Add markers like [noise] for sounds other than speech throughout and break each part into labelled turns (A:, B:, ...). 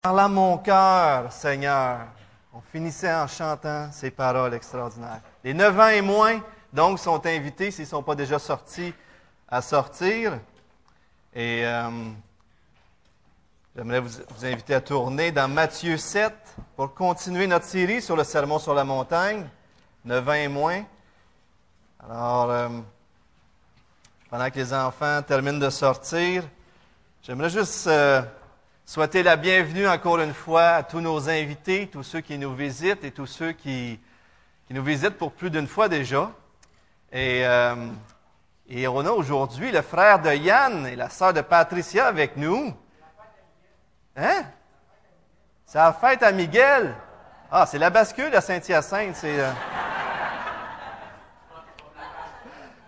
A: Parle à mon cœur, Seigneur. On finissait en chantant ces paroles extraordinaires. Les neuf ans et moins, donc, sont invités, s'ils ne sont pas déjà sortis, à sortir. Et euh, j'aimerais vous, inviter à tourner dans Matthieu 7 pour continuer notre série sur le sermon sur la montagne, neuf ans et moins. Alors, euh, pendant que les enfants terminent de sortir, j'aimerais juste euh, souhaiter la bienvenue encore une fois à tous nos invités, tous ceux qui nous visitent et tous ceux qui, nous visitent pour plus d'une fois déjà. Et, euh, et on a aujourd'hui le frère de Yann et la sœur de Patricia avec nous. Hein? C'est la fête à Miguel. Ah, c'est la bascule à Saint-Hyacinthe. Euh...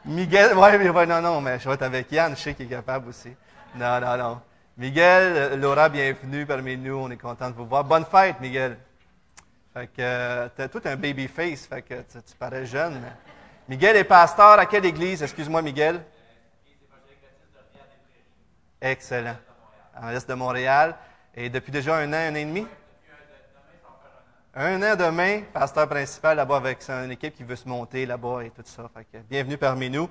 A: Miguel, ouais, ouais, non, non, mais je vais être avec Yann, je sais qu'il est capable aussi. Non, non, non. Miguel, Laura, bienvenue parmi nous. On est content de vous voir. Bonne fête, Miguel. Fait que euh, tout un baby face, fait que tu, parais jeune. Miguel est pasteur à quelle église? Excuse-moi, Miguel. Excellent. En l'Est de Montréal. Et depuis déjà un an, un an et demi? Un an demain, pasteur principal là-bas avec son équipe qui veut se monter là-bas et tout ça. Fait que, bienvenue parmi nous.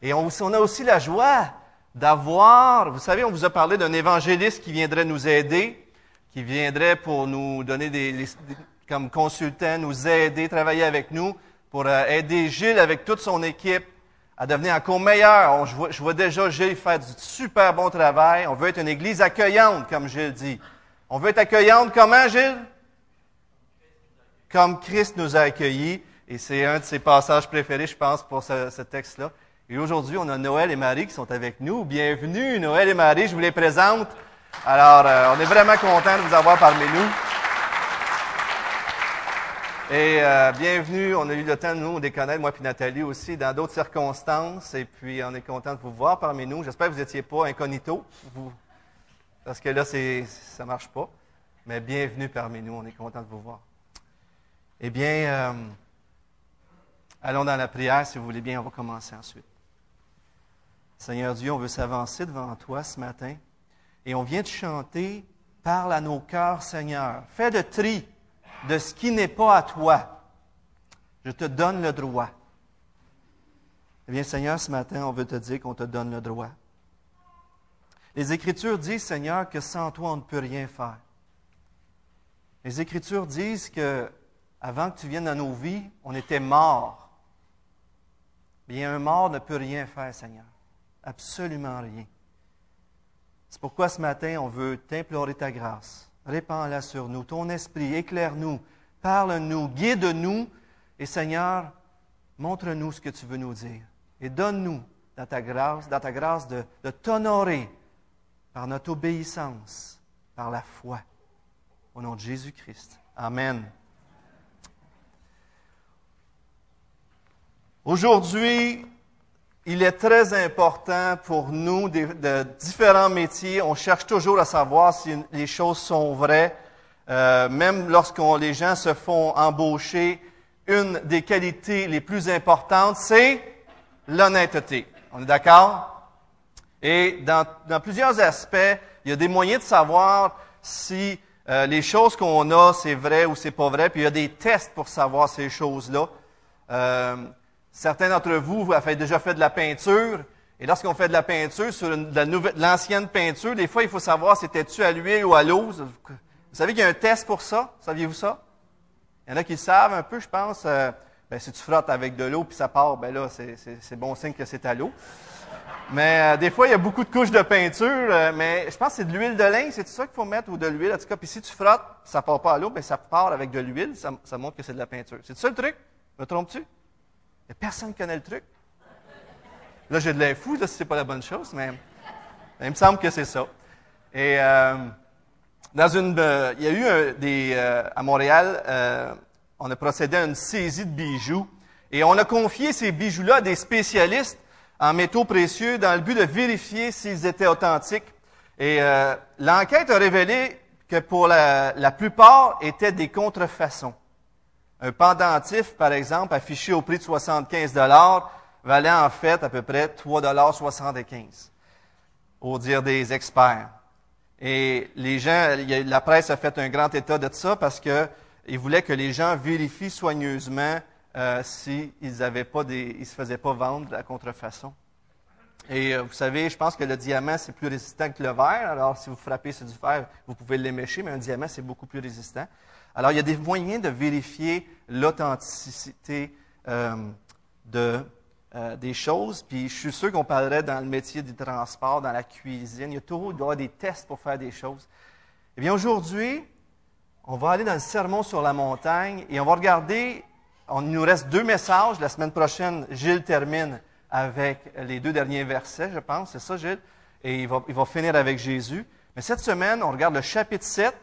A: Et on a aussi la joie d'avoir, vous savez, on vous a parlé d'un évangéliste qui viendrait nous aider, qui viendrait pour nous donner des, comme consultant, nous aider, travailler avec nous pour aider Gilles avec toute son équipe à devenir encore meilleur. Je, vois, déjà Gilles faire du super bon travail. On veut être une église accueillante, comme Gilles dit. On veut être accueillante comment, Gilles? Comme Christ nous a accueillis. Et c'est un de ses passages préférés, je pense, pour ce texte-là. Et aujourd'hui, on a Noël et Marie qui sont avec nous. Bienvenue, Noël et Marie, je vous les présente. Alors, euh, on est vraiment content de vous avoir parmi nous. Et euh, bienvenue, on a eu le temps, nous, de connaître, moi et Nathalie aussi, dans d'autres circonstances. Et puis, on est content de vous voir parmi nous. J'espère que vous n'étiez pas incognito, vous, parce que là, ça ne marche pas. Mais bienvenue parmi nous, on est content de vous voir. Eh bien, euh, allons dans la prière, si vous voulez bien, on va commencer ensuite. Seigneur Dieu, on veut s'avancer devant toi ce matin. Et on vient de chanter, parle à nos cœurs, Seigneur. Fais le tri de ce qui n'est pas à toi. Je te donne le droit. Eh bien, Seigneur, ce matin, on veut te dire qu'on te donne le droit. Les Écritures disent, Seigneur, que sans toi, on ne peut rien faire. Les Écritures disent que avant que tu viennes dans nos vies, on était morts. Bien, un mort ne peut rien faire, Seigneur. Absolument rien. C'est pourquoi ce matin, on veut t'implorer ta grâce. Répands-la sur nous. Ton esprit, éclaire-nous, parle-nous, guide-nous. Et Seigneur, montre-nous ce que tu veux nous dire. Et donne-nous, dans ta grâce, dans ta grâce de, de t'honorer par notre obéissance, par la foi. Au nom de Jésus-Christ. Amen. Aujourd'hui, il est très important pour nous de, différents métiers. On cherche toujours à savoir si les choses sont vraies. Euh, même lorsque les gens se font embaucher, une des qualités les plus importantes, c'est l'honnêteté. On est d'accord? Et dans, dans, plusieurs aspects, il y a des moyens de savoir si euh, les choses qu'on a, c'est vrai ou c'est pas vrai. Puis il y a des tests pour savoir ces choses-là. Euh, Certains d'entre vous, vous avez déjà fait de la peinture. Et lorsqu'on fait de la peinture sur l'ancienne peinture, des fois, il faut savoir si c'était-tu à l'huile ou à l'eau. Vous savez qu'il y a un test pour ça? Saviez-vous ça? Il y en a qui le savent un peu, je pense. Euh, ben, si tu frottes avec de l'eau puis ça part, ben là, c'est bon signe que c'est à l'eau. Mais euh, des fois, il y a beaucoup de couches de peinture, euh, mais je pense que c'est de l'huile de lin, c'est ça qu'il faut mettre ou de l'huile. En tout cas, puis si tu frottes, ça part pas à l'eau, ben ça part avec de l'huile, ça, montre que c'est de la peinture. C'est ça le truc? Me trompes-tu? Il n'y a personne qui connaît le truc. Là, j'ai de l'info, là, si ce n'est pas la bonne chose, mais il me semble que c'est ça. Et euh, dans une, euh, il y a eu un, euh, à Montréal, on a procédé à une saisie de bijoux et on a confié ces bijoux-là à des spécialistes en métaux précieux dans le but de vérifier s'ils étaient authentiques. Et l'enquête a révélé que pour la, la plupart étaient des contrefaçons. Un pendentif, par exemple, affiché au prix de 75 valait en fait à peu près 3,75 au dire des experts. Et les gens, la presse a fait un grand état de ça parce qu'ils voulaient que les gens vérifient soigneusement euh, s'ils pas des, ils se faisaient pas vendre à contrefaçon. Et euh, vous savez, je pense que le diamant, c'est plus résistant que le verre. Alors, si vous frappez sur du fer, vous pouvez l'émécher, mais un diamant, c'est beaucoup plus résistant. Alors, il y a des moyens de vérifier l'authenticité euh, euh, des choses. Puis, je suis sûr qu'on parlerait dans le métier du transport, dans la cuisine. Il y a toujours des tests pour faire des choses. Eh bien, aujourd'hui, on va aller dans le sermon sur la montagne et on va regarder. On, il nous reste deux messages. La semaine prochaine, Gilles termine avec les deux derniers versets, je pense. C'est ça, Gilles? Et il va, il va finir avec Jésus. Mais cette semaine, on regarde le chapitre 7,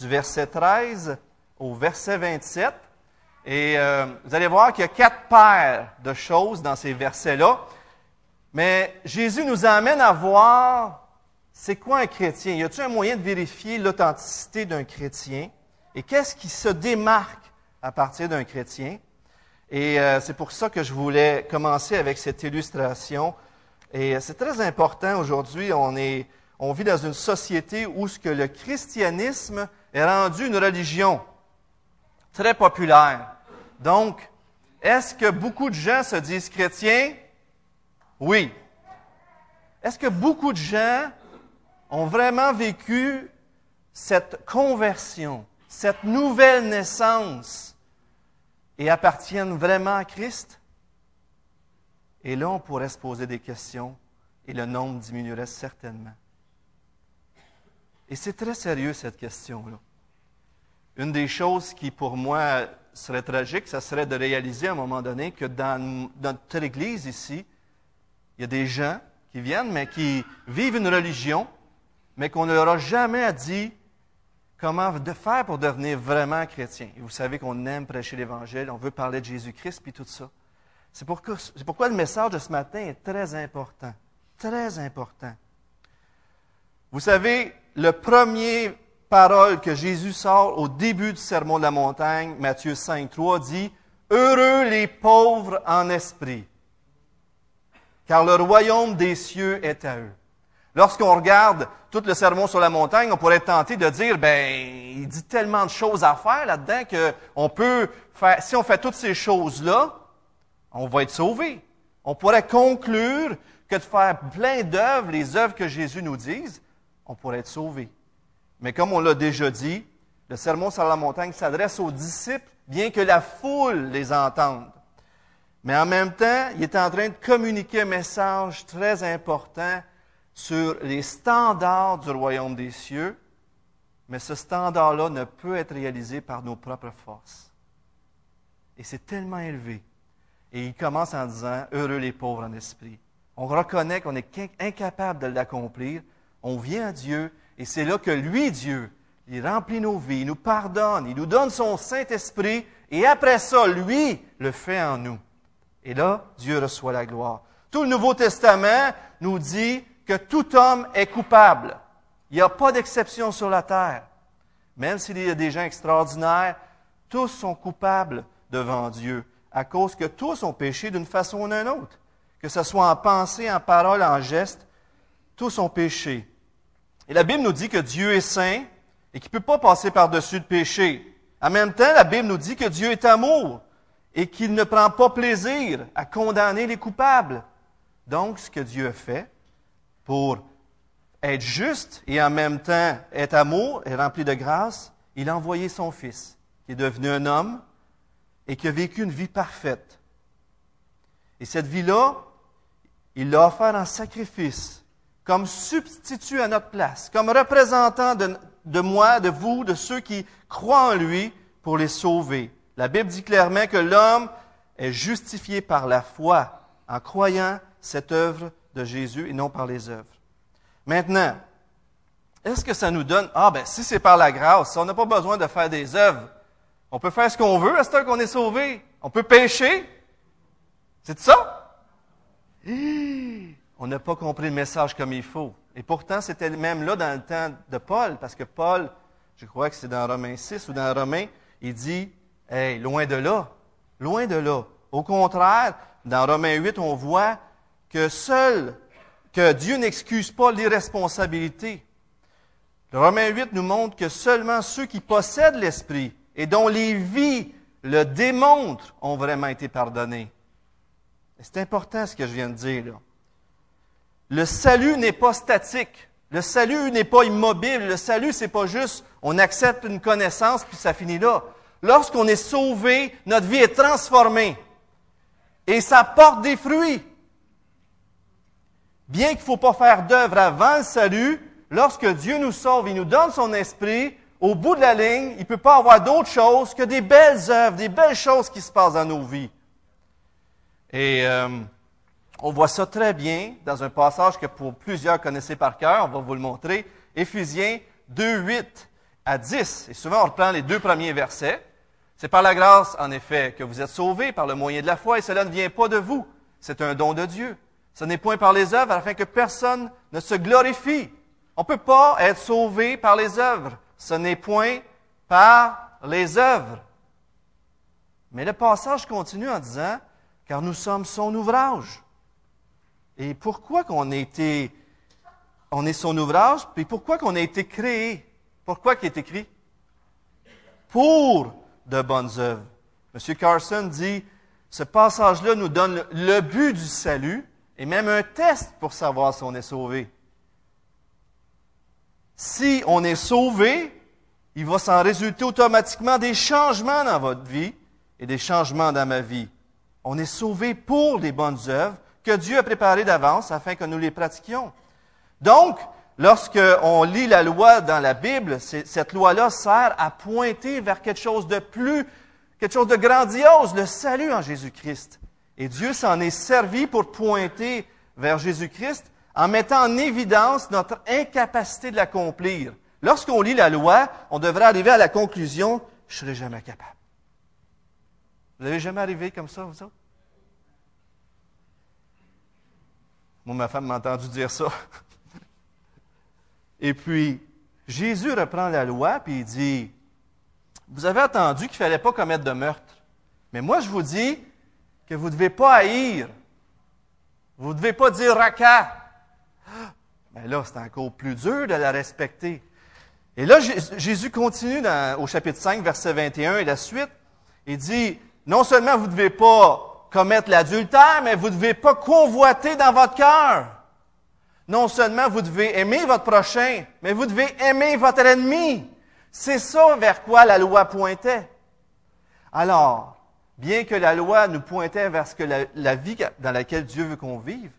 A: du verset 13 au verset 27. Et euh, vous allez voir qu'il y a quatre paires de choses dans ces versets-là. Mais Jésus nous amène à voir c'est quoi un chrétien. Y a-t-il un moyen de vérifier l'authenticité d'un chrétien? Et qu'est-ce qui se démarque à partir d'un chrétien? Et euh, c'est pour ça que je voulais commencer avec cette illustration. Et euh, c'est très important aujourd'hui. On, est, on vit dans une société où ce que le christianisme est rendu une religion très populaire. Donc, est-ce que beaucoup de gens se disent chrétiens? Oui. Est-ce que beaucoup de gens ont vraiment vécu cette conversion, cette nouvelle naissance et appartiennent vraiment à Christ? Et là, on pourrait se poser des questions et le nombre diminuerait certainement. Et c'est très sérieux cette question-là. Une des choses qui, pour moi, serait tragique, ce serait de réaliser à un moment donné que dans notre Église ici, il y a des gens qui viennent, mais qui vivent une religion, mais qu'on ne leur a jamais dit comment faire pour devenir vraiment chrétien. Et vous savez qu'on aime prêcher l'Évangile, on veut parler de Jésus-Christ, puis tout ça. C'est pourquoi le message de ce matin est très important. Très important. Vous savez, le premier parole que Jésus sort au début du sermon de la montagne, Matthieu 5, 3, dit Heureux les pauvres en esprit, car le royaume des cieux est à eux. Lorsqu'on regarde tout le sermon sur la montagne, on pourrait tenter de dire, ben, il dit tellement de choses à faire là-dedans qu'on peut faire, si on fait toutes ces choses-là, on va être sauvé. On pourrait conclure que de faire plein d'œuvres, les œuvres que Jésus nous dise, on pourrait être sauvé. Mais comme on l'a déjà dit, le sermon sur la montagne s'adresse aux disciples, bien que la foule les entende. Mais en même temps, il est en train de communiquer un message très important sur les standards du royaume des cieux, mais ce standard-là ne peut être réalisé par nos propres forces. Et c'est tellement élevé. Et il commence en disant, heureux les pauvres en esprit. On reconnaît qu'on est incapable de l'accomplir. On vient à Dieu et c'est là que lui, Dieu, il remplit nos vies, il nous pardonne, il nous donne son Saint-Esprit, et après ça, lui le fait en nous. Et là, Dieu reçoit la gloire. Tout le Nouveau Testament nous dit que tout homme est coupable. Il n'y a pas d'exception sur la terre. Même s'il y a des gens extraordinaires, tous sont coupables devant Dieu, à cause que tous ont péché d'une façon ou d'une autre. Que ce soit en pensée, en parole, en geste, tous ont péché. Et la Bible nous dit que Dieu est saint et qu'il ne peut pas passer par-dessus le péché. En même temps, la Bible nous dit que Dieu est amour et qu'il ne prend pas plaisir à condamner les coupables. Donc, ce que Dieu a fait, pour être juste et en même temps être amour et rempli de grâce, il a envoyé son Fils, qui est devenu un homme et qui a vécu une vie parfaite. Et cette vie-là, il l'a offert en sacrifice, comme substitut à notre place, comme représentant de, moi, de vous, de ceux qui croient en lui pour les sauver. La Bible dit clairement que l'homme est justifié par la foi en croyant cette œuvre de Jésus et non par les œuvres. Maintenant, est-ce que ça nous donne, ah ben si c'est par la grâce, on n'a pas besoin de faire des œuvres. On peut faire ce qu'on veut à ce qu'on est sauvé. On peut pécher. C'est ça? On n'a pas compris le message comme il faut. Et pourtant, c'était même là dans le temps de Paul, parce que Paul, je crois que c'est dans Romains 6 ou dans Romains, il dit, hey, loin de là, loin de là. Au contraire, dans Romains 8, on voit que seul, que Dieu n'excuse pas l'irresponsabilité. Le Romain 8 nous montre que seulement ceux qui possèdent l'Esprit et dont les vies le démontrent ont vraiment été pardonnés. C'est important ce que je viens de dire là. Le salut n'est pas statique. Le salut n'est pas immobile. Le salut, c'est pas juste on accepte une connaissance puis ça finit là. Lorsqu'on est sauvé, notre vie est transformée. Et ça porte des fruits. Bien qu'il ne faut pas faire d'œuvre avant le salut, lorsque Dieu nous sauve, il nous donne son esprit, au bout de la ligne, il ne peut pas avoir d'autre chose que des belles œuvres, des belles choses qui se passent dans nos vies. Et euh, on voit ça très bien dans un passage que pour plusieurs connaissez par cœur, on va vous le montrer, Éphésiens 2, 8 à 10. Et souvent, on reprend les deux premiers versets. C'est par la grâce, en effet, que vous êtes sauvés par le moyen de la foi, et cela ne vient pas de vous. C'est un don de Dieu. Ce n'est point par les œuvres, afin que personne ne se glorifie. On ne peut pas être sauvé par les œuvres. Ce n'est point par les œuvres. Mais le passage continue en disant, car nous sommes son ouvrage. Et pourquoi qu'on a été, on est son ouvrage, puis pourquoi qu'on a été créé? Pourquoi qu'il est écrit? Pour de bonnes œuvres. M. Carson dit, ce passage-là nous donne le but du salut et même un test pour savoir si on est sauvé. Si on est sauvé, il va s'en résulter automatiquement des changements dans votre vie et des changements dans ma vie. On est sauvé pour les bonnes œuvres que Dieu a préparées d'avance afin que nous les pratiquions. Donc, lorsque on lit la loi dans la Bible, cette loi-là sert à pointer vers quelque chose de plus, quelque chose de grandiose, le salut en Jésus-Christ. Et Dieu s'en est servi pour pointer vers Jésus-Christ en mettant en évidence notre incapacité de l'accomplir. Lorsqu'on lit la loi, on devrait arriver à la conclusion, je ne serai jamais capable. Vous n'avez jamais arrivé comme ça, vous autres? Moi, ma femme m'a entendu dire ça. [laughs] Et puis, Jésus reprend la loi, puis il dit, vous avez entendu qu'il ne fallait pas commettre de meurtre. Mais moi, je vous dis que vous ne devez pas haïr. Vous ne devez pas dire raca. Mais là, c'est encore plus dur de la respecter. Et là, Jésus continue au chapitre 5, verset 21 et la suite. Il dit, non seulement vous ne devez pas commettre l'adultère, mais vous ne devez pas convoiter dans votre cœur. Non seulement vous devez aimer votre prochain, mais vous devez aimer votre ennemi. C'est ça vers quoi la loi pointait. Alors, bien que la loi nous pointait vers ce que la, vie dans laquelle Dieu veut qu'on vive,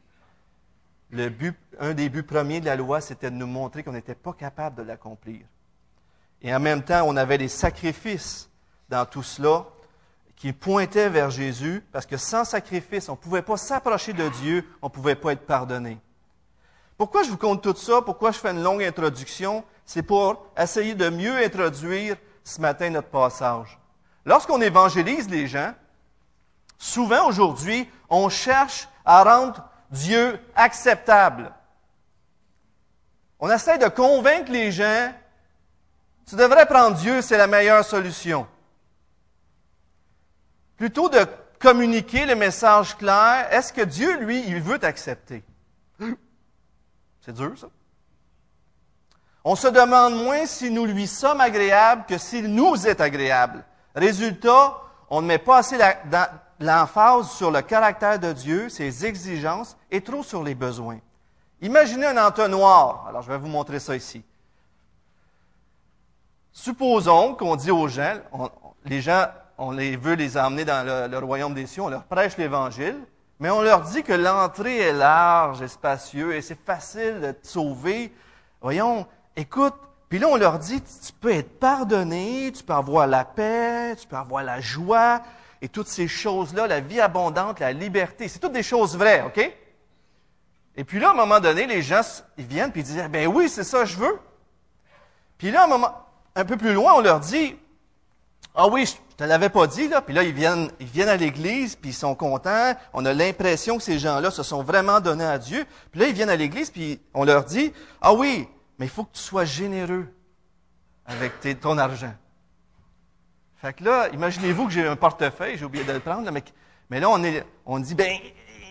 A: un des buts premiers de la loi, c'était de nous montrer qu'on n'était pas capable de l'accomplir. Et en même temps, on avait des sacrifices dans tout cela qui pointaient vers Jésus, parce que sans sacrifice, on ne pouvait pas s'approcher de Dieu, on ne pouvait pas être pardonné. Pourquoi je vous compte tout ça? Pourquoi je fais une longue introduction? C'est pour essayer de mieux introduire ce matin notre passage. Lorsqu'on évangélise les gens, souvent aujourd'hui, on cherche à rendre Dieu acceptable. On essaie de convaincre les gens, tu devrais prendre Dieu, c'est la meilleure solution. Plutôt de communiquer le message clair, est-ce que Dieu, lui, il veut t'accepter? [gasps] C'est dur, ça. On se demande moins si nous lui sommes agréables que s'il nous est agréable. Résultat, on ne met pas assez l'emphase sur le caractère de Dieu, ses exigences, et trop sur les besoins. Imaginez un entonnoir. Alors, je vais vous montrer ça ici. Supposons qu'on dit aux gens, les gens, on les veut les emmener dans le, royaume des cieux, on leur prêche l'Évangile, mais on leur dit que l'entrée est large et spacieuse et c'est facile de te sauver. Voyons, écoute, puis là on leur dit, tu peux être pardonné, tu peux avoir la paix, tu peux avoir la joie, et toutes ces choses-là, la vie abondante, la liberté, c'est toutes des choses vraies, OK? Et puis là, à un moment donné, les gens, ils viennent puis ils disent, ben oui, c'est ça, je veux. Puis là, un, moment, un peu plus loin, on leur dit, ah oui, je te l'avais pas dit, là. Puis là, ils viennent, ils à l'église, puis ils sont contents. On a l'impression que ces gens-là se sont vraiment donnés à Dieu. Puis là, ils viennent à l'église, puis on leur dit, ah oui, mais il faut que tu sois généreux avec ton argent. Fait que là, imaginez-vous que j'ai un portefeuille, j'ai oublié de le prendre, mais, mais, là, on dit, ben,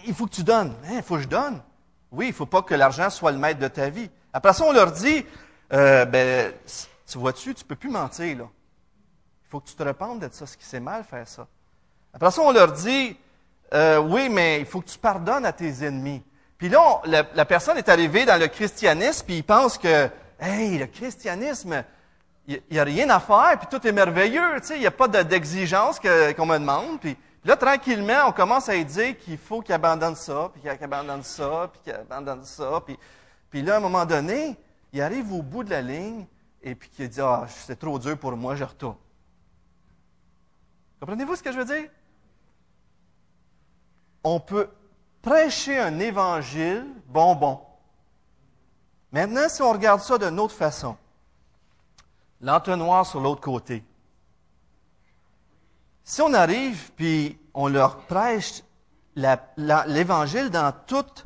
A: il faut que tu donnes. Hein, il faut que je donne. Oui, il ne faut pas que l'argent soit le maître de ta vie. Après ça, on leur dit, euh, ben, tu vois-tu, tu peux plus mentir, là. Il faut que tu te repentes de ça, ce qui c'est mal faire ça. Après ça, on leur dit, euh, oui, mais il faut que tu pardonnes à tes ennemis. Puis là, la, personne est arrivée dans le christianisme, puis il pense que, hey, le christianisme, il n'y a rien à faire, puis tout est merveilleux, tu sais, il n'y a pas d'exigence qu'on me demande. Puis, là, tranquillement, on commence à lui dire qu'il faut qu'il abandonne ça, puis qu'il abandonne ça, puis qu'il abandonne ça. Puis, là, à un moment donné, il arrive au bout de la ligne, et puis qu'il dit, ah, c'est trop dur pour moi, je retourne. Comprenez-vous ce que je veux dire? On peut prêcher un évangile bonbon. Maintenant, si on regarde ça d'une autre façon, l'entonnoir sur l'autre côté. Si on arrive puis on leur prêche l'évangile dans toute,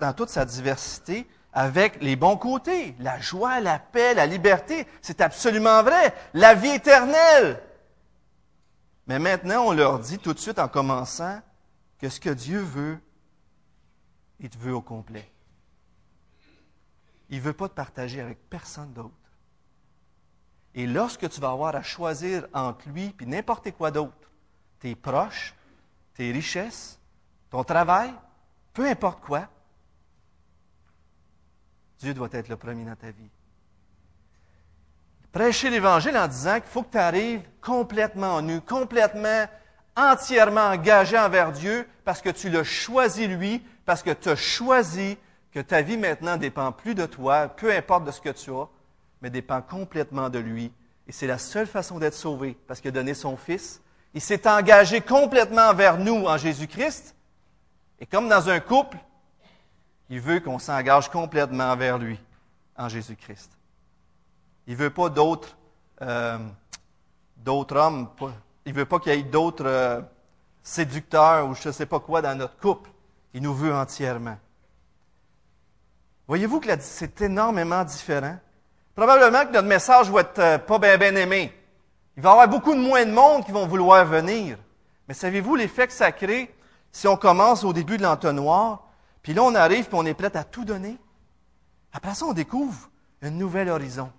A: dans toute sa diversité, avec les bons côtés, la joie, la paix, la liberté, c'est absolument vrai, la vie éternelle. Mais maintenant, on leur dit tout de suite en commençant que ce que Dieu veut, il te veut au complet. Il ne veut pas te partager avec personne d'autre. Et lorsque tu vas avoir à choisir entre lui et n'importe quoi d'autre, tes proches, tes richesses, ton travail, peu importe quoi, Dieu doit être le premier dans ta vie. Prêcher l'Évangile en disant qu'il faut que tu arrives complètement nu, complètement, entièrement engagé envers Dieu parce que tu l'as choisi lui, parce que tu as choisi que ta vie maintenant dépend plus de toi, peu importe de ce que tu as, mais dépend complètement de lui. Et c'est la seule façon d'être sauvé, parce qu'il a donné son Fils. Il s'est engagé complètement vers nous en Jésus-Christ. Et comme dans un couple, il veut qu'on s'engage complètement vers lui en Jésus-Christ. Il ne veut pas d'autres euh, hommes. Il ne veut pas qu'il y ait d'autres euh, séducteurs ou je ne sais pas quoi dans notre couple. Il nous veut entièrement. Voyez-vous que c'est énormément différent? Probablement que notre message va être euh, pas bien bien aimé. Il va y avoir beaucoup de moins de monde qui vont vouloir venir. Mais savez-vous l'effet que ça crée si on commence au début de l'entonnoir puis là, on arrive, puis on est prêt à tout donner? Après ça, on découvre un nouvel horizon.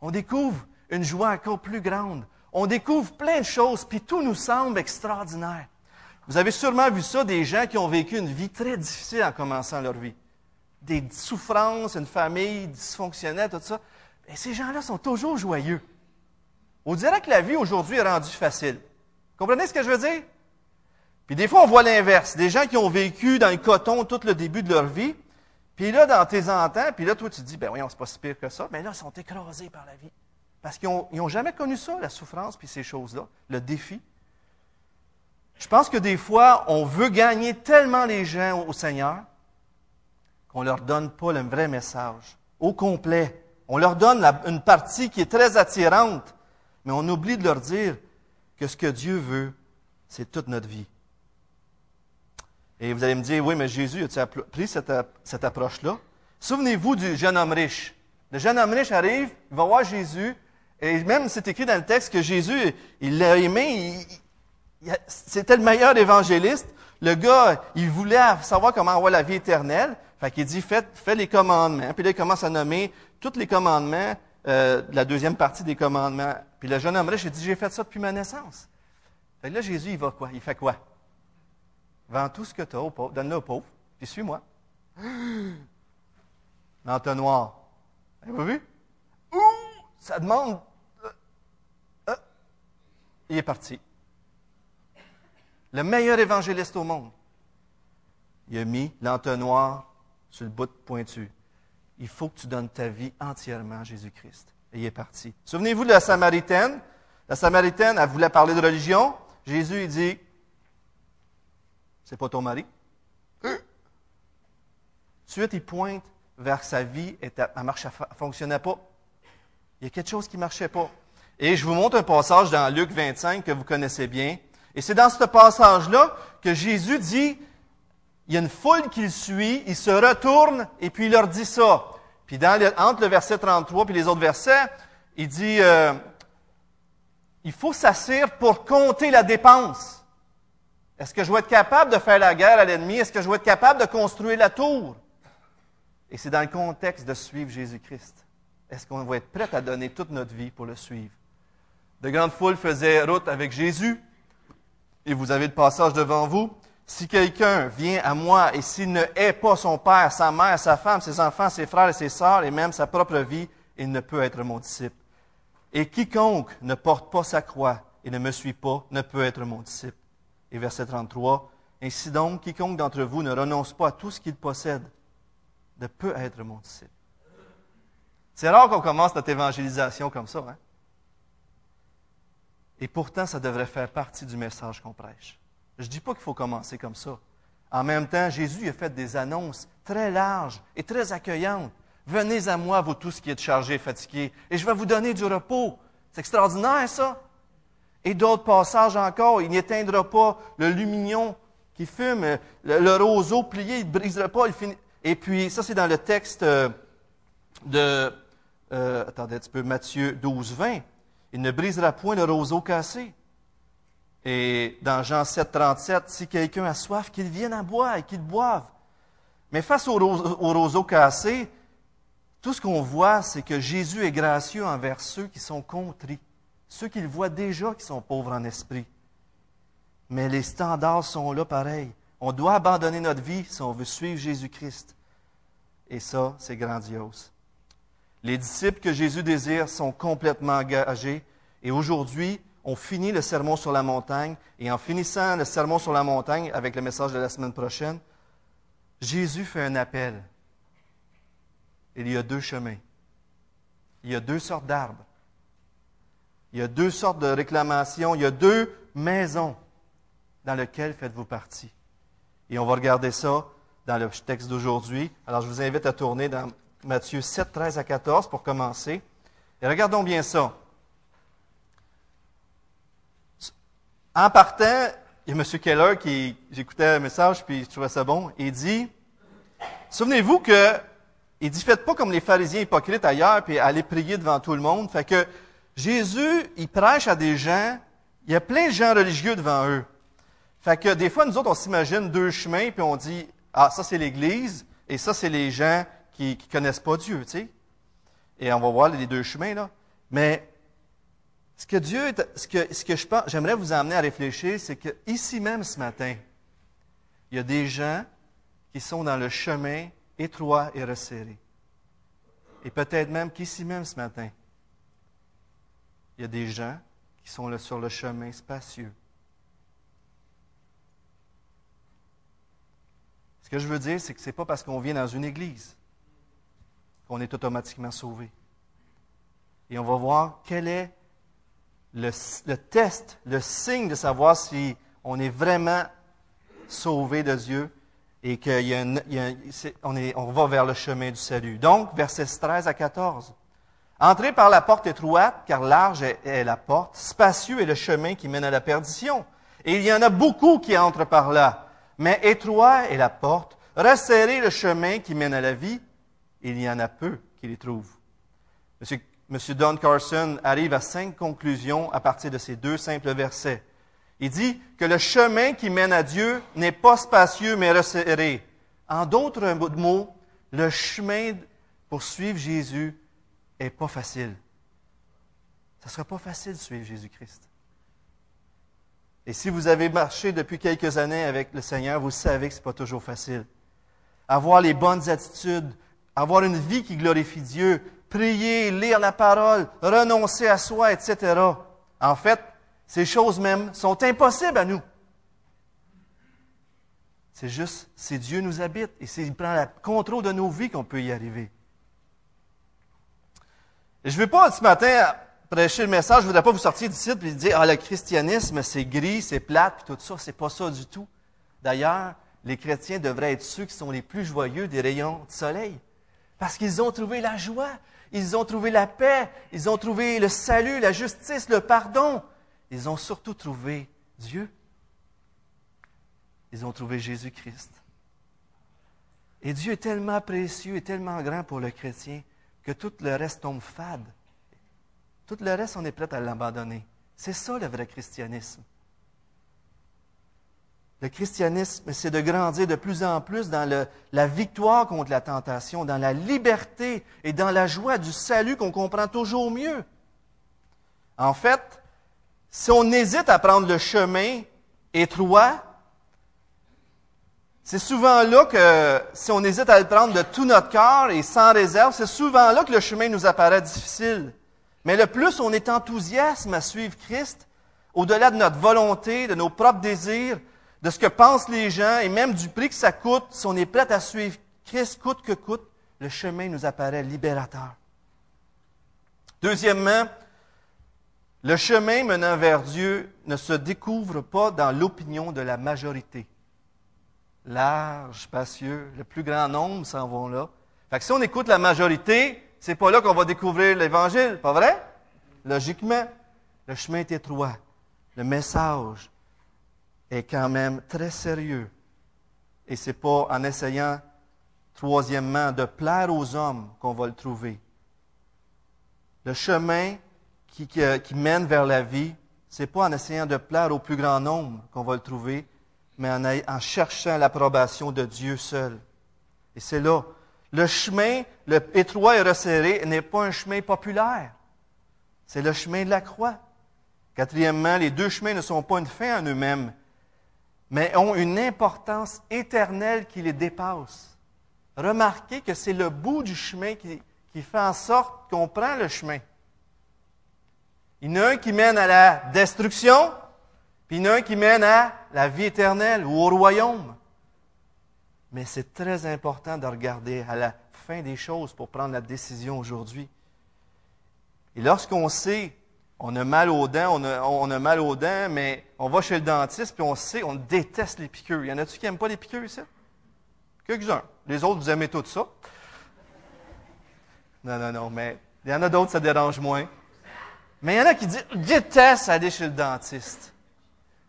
A: On découvre une joie encore plus grande. On découvre plein de choses, puis tout nous semble extraordinaire. Vous avez sûrement vu ça, des gens qui ont vécu une vie très difficile en commençant leur vie. Des souffrances, une famille dysfonctionnelle, tout ça. Et ces gens-là sont toujours joyeux. On dirait que la vie aujourd'hui est rendue facile. Comprenez ce que je veux dire? Puis des fois, on voit l'inverse. Des gens qui ont vécu dans le coton tout le début de leur vie. Puis là, dans tes entends, puis là, toi, tu dis, ben voyons, c'est pas si pire que ça. Mais là, ils sont écrasés par la vie. Parce qu'ils n'ont jamais connu ça, la souffrance, puis ces choses-là, le défi. Je pense que des fois, on veut gagner tellement les gens au Seigneur qu'on ne leur donne pas le vrai message, au complet. On leur donne une partie qui est très attirante, mais on oublie de leur dire que ce que Dieu veut, c'est toute notre vie. Et vous allez me dire, oui, mais Jésus a pris cette, approche-là? Souvenez-vous du jeune homme riche. Le jeune homme riche arrive, il va voir Jésus, et même c'est écrit dans le texte que Jésus, il l'a aimé, c'était le meilleur évangéliste. Le gars, il voulait savoir comment avoir la vie éternelle. Fait qu'il dit, faites, fais les commandements. Puis là, il commence à nommer tous les commandements, euh, la deuxième partie des commandements. Puis le jeune homme riche, il dit, j'ai fait ça depuis ma naissance. Fait que là, Jésus, il va quoi? Il fait quoi? Vends tout ce que tu as aux pauvres, donne-le aux pauvres, puis suis-moi. [gasps] L'entonnoir. Avez-vous vu? Ouh! Ça demande. Euh, euh. il est parti. Le meilleur évangéliste au monde. Il a mis l'entonnoir sur le bout pointu. Il faut que tu donnes ta vie entièrement à Jésus-Christ. Et il est parti. Souvenez-vous de la Samaritaine? La Samaritaine, elle voulait parler de religion. Jésus, il dit, c'est pas ton mari? De suite, il pointe vers sa vie, et elle ne fonctionnait pas. Il y a quelque chose qui ne marchait pas. Et je vous montre un passage dans Luc 25 que vous connaissez bien. Et c'est dans ce passage-là que Jésus dit, il y a une foule qui le suit, il se retourne et puis il leur dit ça. Puis dans entre le verset 33 et les autres versets, il dit, euh, il faut s'asseoir pour compter la dépense. Est-ce que je vais être capable de faire la guerre à l'ennemi? Est-ce que je vais être capable de construire la tour? Et c'est dans le contexte de suivre Jésus-Christ. est-ce qu'on va être prêt à donner toute notre vie pour le suivre? De grandes foules faisaient route avec Jésus, et vous avez le passage devant vous. Si quelqu'un vient à moi et s'il ne hait pas son père, sa mère, sa femme, ses enfants, ses frères et ses sœurs, et même sa propre vie, il ne peut être mon disciple. Et quiconque ne porte pas sa croix et ne me suit pas ne peut être mon disciple. Et verset 33, Ainsi donc, quiconque d'entre vous ne renonce pas à tout ce qu'il possède ne peut être mon disciple. C'est rare qu'on commence notre évangélisation comme ça. Hein? Et pourtant, ça devrait faire partie du message qu'on prêche. Je ne dis pas qu'il faut commencer comme ça. En même temps, Jésus a fait des annonces très larges et très accueillantes. Venez à moi, vous tous qui êtes chargés et fatigués, et je vais vous donner du repos. C'est extraordinaire, ça. Et d'autres passages encore, il n'éteindra pas le lumignon qui fume, le, roseau plié, il ne brisera pas. Et puis, ça, c'est dans le texte euh, de, euh, attendez un petit Matthieu 12, 20. Il ne brisera point le roseau cassé. Et dans Jean 7, 37, si quelqu'un a soif, qu'il vienne à boire et qu'il boive. Mais face au, au roseau cassé, tout ce qu'on voit, c'est que Jésus est gracieux envers ceux qui sont contris, ceux qu'il voit déjà qui sont pauvres en esprit. Mais les standards sont là pareil. On doit abandonner notre vie si on veut suivre Jésus-Christ. Et ça, c'est grandiose. Les disciples que Jésus désire sont complètement engagés. Et aujourd'hui, on finit le sermon sur la montagne. Et en finissant le sermon sur la montagne avec le message de la semaine prochaine, Jésus fait un appel il y a deux chemins. Il y a deux sortes d'arbres. Il y a deux sortes de réclamations. Il y a deux maisons dans lesquelles faites-vous partie. Et on va regarder ça dans le texte d'aujourd'hui. Alors, je vous invite à tourner dans Matthieu 7, 13 à 14 pour commencer. Et regardons bien ça. En partant, il y a M. Keller qui, j'écoutais un message, puis je trouvais ça bon. Il dit, souvenez-vous que il dit, faites pas comme les pharisiens hypocrites ailleurs, puis allez prier devant tout le monde. Fait que Jésus, il prêche à des gens, il y a plein de gens religieux devant eux. Fait que des fois, nous autres, on s'imagine deux chemins, puis on dit, ah, ça c'est l'Église, et ça c'est les gens qui ne connaissent pas Dieu, tu sais. Et on va voir les deux chemins, là. Mais ce que Dieu, ce que, ce que je pense, j'aimerais vous amener à réfléchir, c'est que ici même ce matin, il y a des gens qui sont dans le chemin étroit et resserré. Et peut-être même qu'ici même ce matin, il y a des gens qui sont là sur le chemin spacieux. Ce que je veux dire, c'est que ce n'est pas parce qu'on vient dans une église qu'on est automatiquement sauvé. Et on va voir quel est le, test, le signe de savoir si on est vraiment sauvé de Dieu et qu'on on va vers le chemin du salut. Donc, versets 13 à 14. Entrez par la porte étroite, car large est, la porte, spacieux est le chemin qui mène à la perdition. Et il y en a beaucoup qui entrent par là. Mais étroit est la porte, resserrez le chemin qui mène à la vie, il y en a peu qui les trouvent. Monsieur, Monsieur Don Carson arrive à cinq conclusions à partir de ces deux simples versets. Il dit que le chemin qui mène à Dieu n'est pas spacieux, mais resserré. En d'autres mots, le chemin pour suivre Jésus n'est pas facile. Ce ne sera pas facile de suivre Jésus-Christ. Et si vous avez marché depuis quelques années avec le Seigneur, vous savez que ce n'est pas toujours facile. Avoir les bonnes attitudes, avoir une vie qui glorifie Dieu, prier, lire la parole, renoncer à soi, etc. En fait, ces choses mêmes sont impossibles à nous. C'est juste, c'est Dieu nous habite et c'est il prend le contrôle de nos vies qu'on peut y arriver. Je ne veux pas ce matin prêcher le message, je ne voudrais pas vous sortir du site et dire Ah, le christianisme, c'est gris, c'est plate, puis tout ça. C'est pas ça du tout. D'ailleurs, les chrétiens devraient être ceux qui sont les plus joyeux des rayons de soleil. Parce qu'ils ont trouvé la joie, ils ont trouvé la paix, ils ont trouvé le salut, la justice, le pardon. Ils ont surtout trouvé Dieu. Ils ont trouvé Jésus-Christ. Et Dieu est tellement précieux et tellement grand pour le chrétien que tout le reste tombe fade. Tout le reste, on est prêt à l'abandonner. C'est ça le vrai christianisme. Le christianisme, c'est de grandir de plus en plus dans la victoire contre la tentation, dans la liberté et dans la joie du salut qu'on comprend toujours mieux. En fait, si on hésite à prendre le chemin étroit, c'est souvent là que, si on hésite à le prendre de tout notre cœur et sans réserve, c'est souvent là que le chemin nous apparaît difficile. Mais le plus on est enthousiaste à suivre Christ, au-delà de notre volonté, de nos propres désirs, de ce que pensent les gens et même du prix que ça coûte, si on est prêt à suivre Christ coûte que coûte, le chemin nous apparaît libérateur. Deuxièmement, le chemin menant vers Dieu ne se découvre pas dans l'opinion de la majorité. Large, spacieux, le plus grand nombre s'en vont là. Fait que si on écoute la majorité, c'est pas là qu'on va découvrir l'Évangile, pas vrai? Logiquement, le chemin est étroit. Le message est quand même très sérieux. Et c'est pas en essayant, troisièmement, de plaire aux hommes qu'on va le trouver. Le chemin qui, qui, mène vers la vie, c'est pas en essayant de plaire au plus grand nombre qu'on va le trouver, mais en, cherchant l'approbation de Dieu seul. Et c'est là. Le chemin, étroit et resserré, n'est pas un chemin populaire. C'est le chemin de la croix. Quatrièmement, les deux chemins ne sont pas une fin en eux-mêmes, mais ont une importance éternelle qui les dépasse. Remarquez que c'est le bout du chemin qui, qui fait en sorte qu'on prend le chemin. Il y en a un qui mène à la destruction, puis il y en a un qui mène à la vie éternelle ou au royaume. Mais c'est très important de regarder à la fin des choses pour prendre la décision aujourd'hui. Et lorsqu'on sait on a mal aux dents, on a, on a, mal aux dents, mais on va chez le dentiste, puis on sait, on déteste les piqûres. Y en a-tu qui n'aiment pas les piqûres ici? Quelques-uns. Les autres, vous aimez tout ça. Non, non, non, mais il y en a d'autres, ça dérange moins. Mais il y en a qui disent, déteste aller chez le dentiste.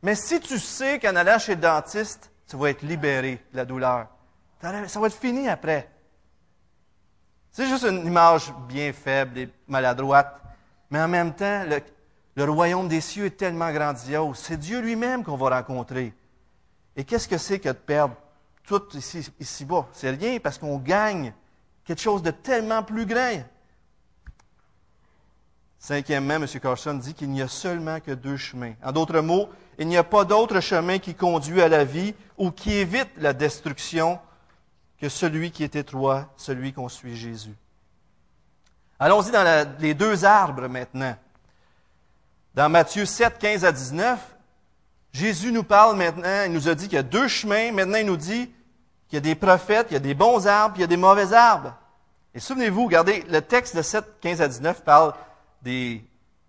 A: Mais si tu sais qu'en allant chez le dentiste, tu vas être libéré de la douleur, ça va être fini après. C'est juste une image bien faible et maladroite. Mais en même temps, le, royaume des cieux est tellement grandiose. C'est Dieu lui-même qu'on va rencontrer. Et qu'est-ce que c'est que de perdre tout ici, ici bas? C'est rien parce qu'on gagne quelque chose de tellement plus grand. Cinquièmement, M. Carson dit qu'il n'y a seulement que deux chemins. En d'autres mots, il n'y a pas d'autre chemin qui conduit à la vie ou qui évite la destruction que celui qui est étroit, celui qu'on suit Jésus. Allons-y dans les deux arbres maintenant. Dans Matthieu 7, 15 à 19, Jésus nous parle maintenant, il nous a dit qu'il y a deux chemins. Maintenant, il nous dit qu'il y a des prophètes, il y a des bons arbres, il y a des mauvais arbres. Et souvenez-vous, regardez, le texte de 7, 15 à 19 parle des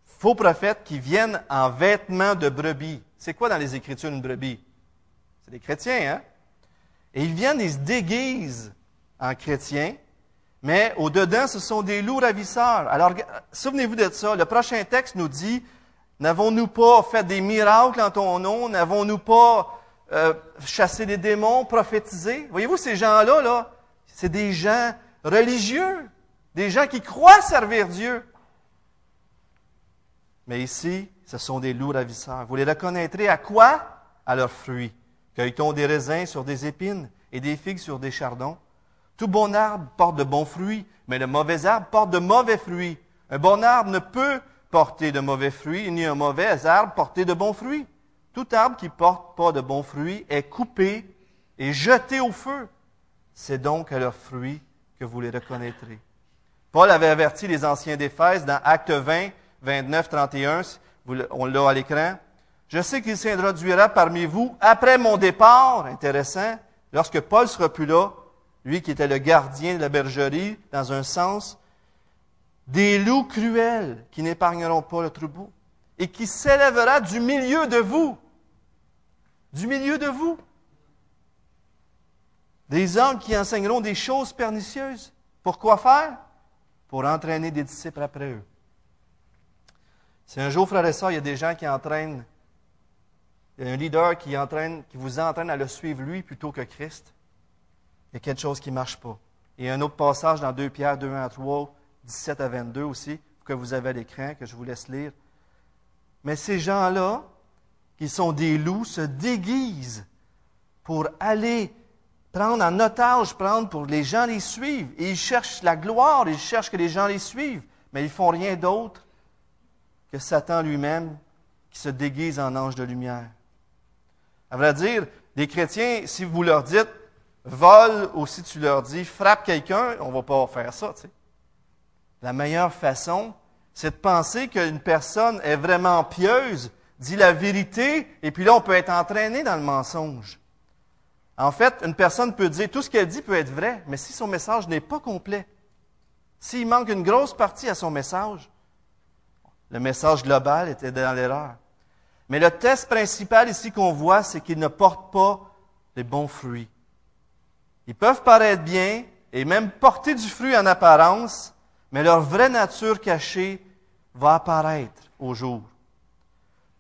A: faux prophètes qui viennent en vêtements de brebis. C'est quoi dans les Écritures une brebis? C'est des chrétiens, hein? Et ils viennent, ils se déguisent en chrétiens, mais au-dedans, ce sont des loups ravisseurs. Alors, souvenez-vous de ça. Le prochain texte nous dit, n'avons-nous pas fait des miracles en ton nom? N'avons-nous pas euh, chassé des démons, prophétisé? Voyez-vous, ces gens-là, là, c'est des gens religieux, des gens qui croient servir Dieu. Mais ici, ce sont des loups ravisseurs. Vous les reconnaîtrez à quoi? À leurs fruits. Cueille-t-on des raisins sur des épines et des figues sur des chardons? Tout bon arbre porte de bons fruits, mais le mauvais arbre porte de mauvais fruits. Un bon arbre ne peut porter de mauvais fruits, ni un mauvais arbre porter de bons fruits. Tout arbre qui porte pas de bons fruits est coupé et jeté au feu. C'est donc à leurs fruits que vous les reconnaîtrez. Paul avait averti les anciens d'Éphèse dans Acte 20, 29, 31, on l'a à l'écran. Je sais qu'il s'introduira parmi vous après mon départ, intéressant, lorsque Paul sera plus là, lui qui était le gardien de la bergerie, dans un sens, des loups cruels qui n'épargneront pas le troupeau et qui s'élèvera du milieu de vous. Du milieu de vous. Des hommes qui enseigneront des choses pernicieuses. Pour quoi faire? Pour entraîner des disciples après eux. Si un jour, frère et sœurs, il y a des gens qui entraînent, il y a un leader qui, entraîne, qui vous entraîne à le suivre lui plutôt que Christ, il y a quelque chose qui ne marche pas. Et un autre passage dans 2 Pierre 2, 1 à 3, 17 à 22 aussi, que vous avez à l'écran, que je vous laisse lire. Mais ces gens-là, qui sont des loups, se déguisent pour aller prendre en otage, prendre pour que les gens les suivent. Et ils cherchent la gloire, ils cherchent que les gens les suivent, mais ils font rien d'autre que Satan lui-même qui se déguise en ange de lumière. À vrai dire, les chrétiens, si vous leur dites vole ou si tu leur dis frappe quelqu'un, on ne va pas faire ça. Tu. La meilleure façon, c'est de penser qu'une personne est vraiment pieuse, dit la vérité, et puis là, on peut être entraîné dans le mensonge. En fait, une personne peut dire, tout ce qu'elle dit peut être vrai, mais si son message n'est pas complet, s'il manque une grosse partie à son message, le message global était dans l'erreur. Mais le test principal ici qu'on voit, c'est qu'il ne porte pas les bons fruits. Ils peuvent paraître bien et même porter du fruit en apparence, mais leur vraie nature cachée va apparaître au jour.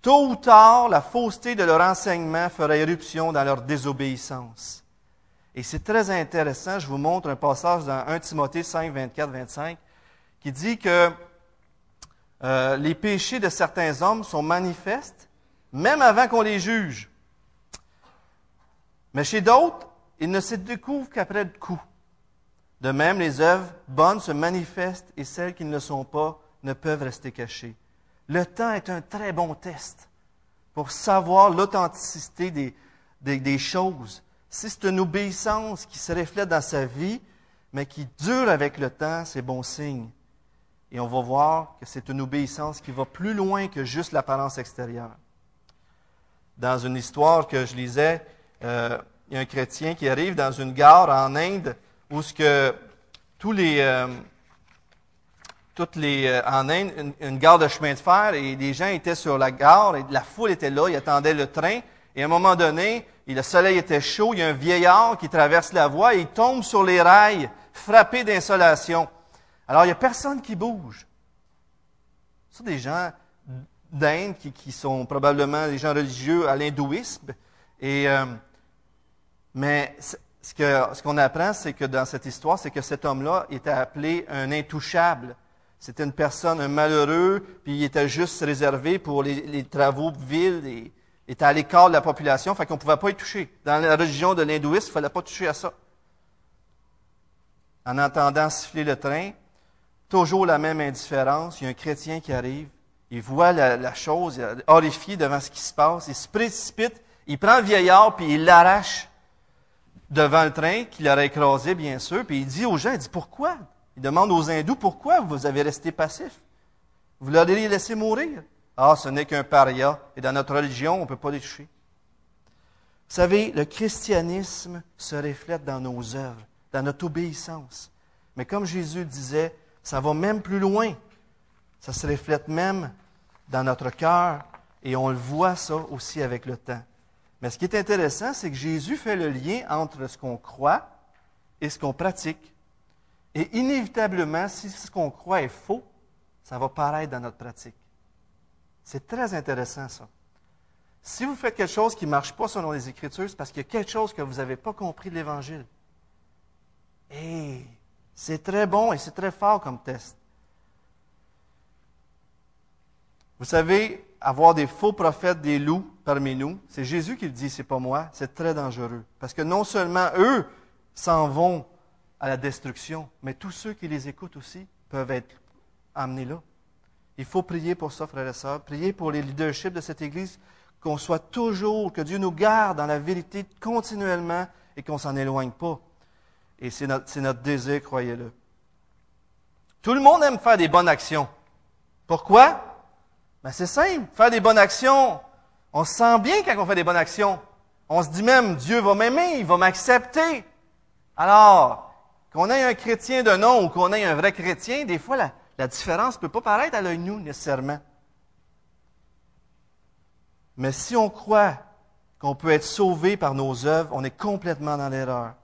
A: Tôt ou tard, la fausseté de leur enseignement fera éruption dans leur désobéissance. Et c'est très intéressant, je vous montre un passage dans 1 Timothée 5, 24, 25, qui dit que euh, les péchés de certains hommes sont manifestes, même avant qu'on les juge. Mais chez d'autres, ils ne se découvrent qu'après le coup. De même, les œuvres bonnes se manifestent et celles qui ne le sont pas ne peuvent rester cachées. Le temps est un très bon test pour savoir l'authenticité des, des, choses. Si c'est une obéissance qui se reflète dans sa vie, mais qui dure avec le temps, c'est bon signe. Et on va voir que c'est une obéissance qui va plus loin que juste l'apparence extérieure. Dans une histoire que je lisais, euh, il y a un chrétien qui arrive dans une gare en Inde où ce que tous les, euh, toutes les, euh, en Inde, une, gare de chemin de fer, et les gens étaient sur la gare, et la foule était là, ils attendaient le train, et à un moment donné, le soleil était chaud, il y a un vieillard qui traverse la voie, et il tombe sur les rails, frappé d'insolation. Alors, il n'y a personne qui bouge. Ce sont des gens d'Inde qui, sont probablement des gens religieux à l'hindouisme, et, euh, mais ce qu'on apprend, c'est que dans cette histoire, c'est que cet homme-là était appelé un intouchable. C'était une personne, un malheureux, puis il était juste réservé pour les, travaux ville, et, il était à l'écart de la population, fait qu'on ne pouvait pas y toucher. Dans la religion de l'hindouisme, il ne fallait pas toucher à ça. En entendant siffler le train, toujours la même indifférence, il y a un chrétien qui arrive, il voit la, chose, horrifié devant ce qui se passe, il se précipite, il prend le vieillard, puis il l'arrache devant le train qu'il aurait écrasé, bien sûr, puis il dit aux gens, il dit, pourquoi? Il demande aux hindous pourquoi vous avez resté passif? Vous l'auriez laissé mourir? Ah, ce n'est qu'un paria. Et dans notre religion, on ne peut pas les toucher. Vous savez, le christianisme se reflète dans nos œuvres, dans notre obéissance. Mais comme Jésus disait, ça va même plus loin. Ça se reflète même dans notre cœur et on le voit ça aussi avec le temps. Mais ce qui est intéressant, c'est que Jésus fait le lien entre ce qu'on croit et ce qu'on pratique. Et inévitablement, si ce qu'on croit est faux, ça va paraître dans notre pratique. C'est très intéressant ça. Si vous faites quelque chose qui ne marche pas selon les Écritures, c'est parce qu'il y a quelque chose que vous n'avez pas compris de l'Évangile. Et c'est très bon et c'est très fort comme test. Vous savez, avoir des faux prophètes, des loups parmi nous, c'est Jésus qui le dit, c'est pas moi, c'est très dangereux. Parce que non seulement eux s'en vont à la destruction, mais tous ceux qui les écoutent aussi peuvent être amenés là. Il faut prier pour ça, frères et sœurs, prier pour les leaderships de cette Église, qu'on soit toujours, que Dieu nous garde dans la vérité continuellement et qu'on s'en éloigne pas. Et c'est notre, désir, croyez-le. Tout le monde aime faire des bonnes actions. Pourquoi? Ben c'est simple, faire des bonnes actions. On se sent bien quand on fait des bonnes actions. On se dit même, Dieu va m'aimer, il va m'accepter. Alors, qu'on ait un chrétien de nom ou qu'on ait un vrai chrétien, des fois, la, différence ne peut pas paraître à l'œil nu nécessairement. Mais si on croit qu'on peut être sauvé par nos œuvres, on est complètement dans l'erreur.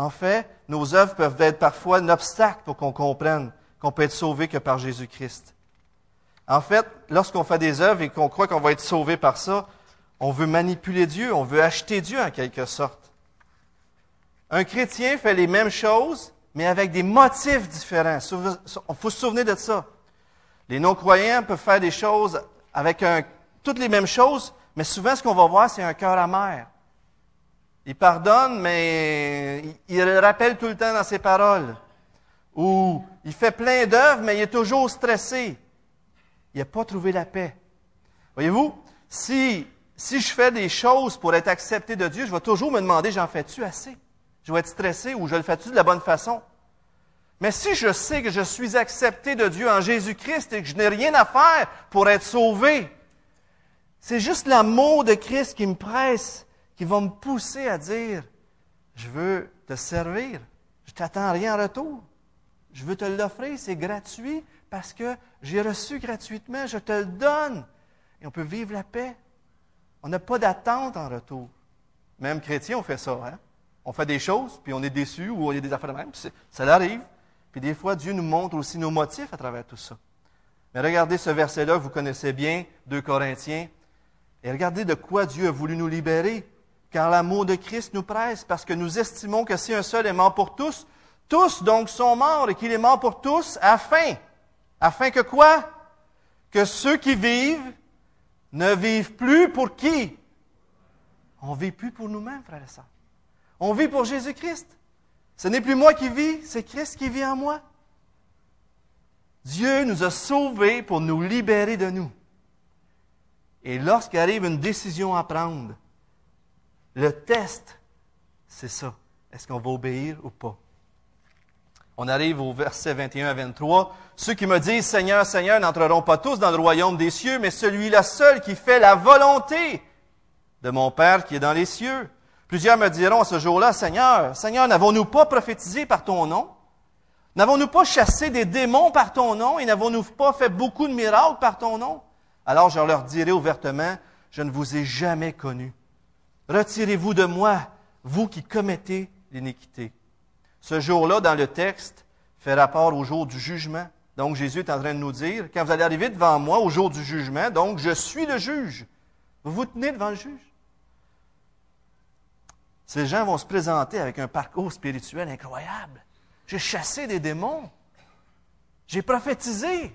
A: En fait, nos œuvres peuvent être parfois un obstacle pour qu'on comprenne qu'on peut être sauvé que par Jésus-Christ. En fait, lorsqu'on fait des œuvres et qu'on croit qu'on va être sauvé par ça, on veut manipuler Dieu, on veut acheter Dieu en quelque sorte. Un chrétien fait les mêmes choses, mais avec des motifs différents. Il faut se souvenir de ça. Les non-croyants peuvent faire des choses avec toutes les mêmes choses, mais souvent ce qu'on va voir, c'est un cœur amer. Il pardonne, mais il le rappelle tout le temps dans ses paroles. Ou il fait plein d'œuvres, mais il est toujours stressé. Il n'a pas trouvé la paix. Voyez-vous, si, si je fais des choses pour être accepté de Dieu, je vais toujours me demander, j'en fais-tu assez? Je vais être stressé ou je le fais-tu de la bonne façon? Mais si je sais que je suis accepté de Dieu en Jésus-Christ et que je n'ai rien à faire pour être sauvé, c'est juste l'amour de Christ qui me presse, qui va me pousser à dire, je veux te servir, je t'attends rien en retour, je veux te l'offrir, c'est gratuit parce que j'ai reçu gratuitement, je te le donne. Et on peut vivre la paix. On n'a pas d'attente en retour. Même chrétien, on fait ça. Hein? On fait des choses, puis on est déçu, ou y a des affaires de même. Ça arrive. Puis des fois, Dieu nous montre aussi nos motifs à travers tout ça. Mais regardez ce verset-là, vous connaissez bien, 2 Corinthiens. Et regardez de quoi Dieu a voulu nous libérer. Car l'amour de Christ nous presse, parce que nous estimons que si un seul est mort pour tous, tous donc sont morts et qu'il est mort pour tous, afin, afin que quoi? Que ceux qui vivent ne vivent plus pour qui? On vit plus pour nous-mêmes, frères et sœurs. On vit pour Jésus-Christ. Ce n'est plus moi qui vis, c'est Christ qui vit en moi. Dieu nous a sauvés pour nous libérer de nous. Et lorsqu'arrive une décision à prendre, le test, c'est ça. Est-ce qu'on va obéir ou pas? On arrive au verset 21 à 23. Ceux qui me disent Seigneur, Seigneur n'entreront pas tous dans le royaume des cieux, mais celui-là seul qui fait la volonté de mon Père qui est dans les cieux. Plusieurs me diront à ce jour-là, Seigneur, Seigneur, n'avons-nous pas prophétisé par ton nom? N'avons-nous pas chassé des démons par ton nom et n'avons-nous pas fait beaucoup de miracles par ton nom? Alors je leur dirai ouvertement, je ne vous ai jamais connu. Retirez-vous de moi, vous qui commettez l'iniquité. Ce jour-là, dans le texte, fait rapport au jour du jugement. Donc Jésus est en train de nous dire, quand vous allez arriver devant moi au jour du jugement, donc je suis le juge. Vous vous tenez devant le juge. Ces gens vont se présenter avec un parcours spirituel incroyable. J'ai chassé des démons. J'ai prophétisé.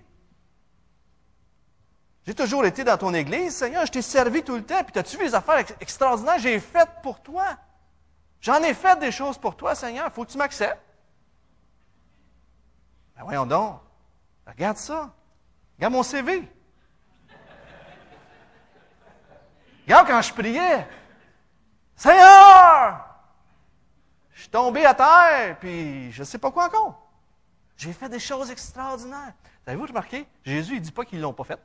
A: J'ai toujours été dans ton église, Seigneur, je t'ai servi tout le temps, puis as-tu vu affaires extraordinaires j'ai faites pour toi? J'en ai fait des choses pour toi, Seigneur, faut que tu m'acceptes. Ben voyons donc, regarde ça. Regarde mon CV. Regarde quand je priais. Seigneur! Je suis tombé à terre, puis je ne sais pas quoi encore. J'ai fait des choses extraordinaires. Avez-vous remarqué? Jésus, il ne dit pas qu'ils ne l'ont pas fait.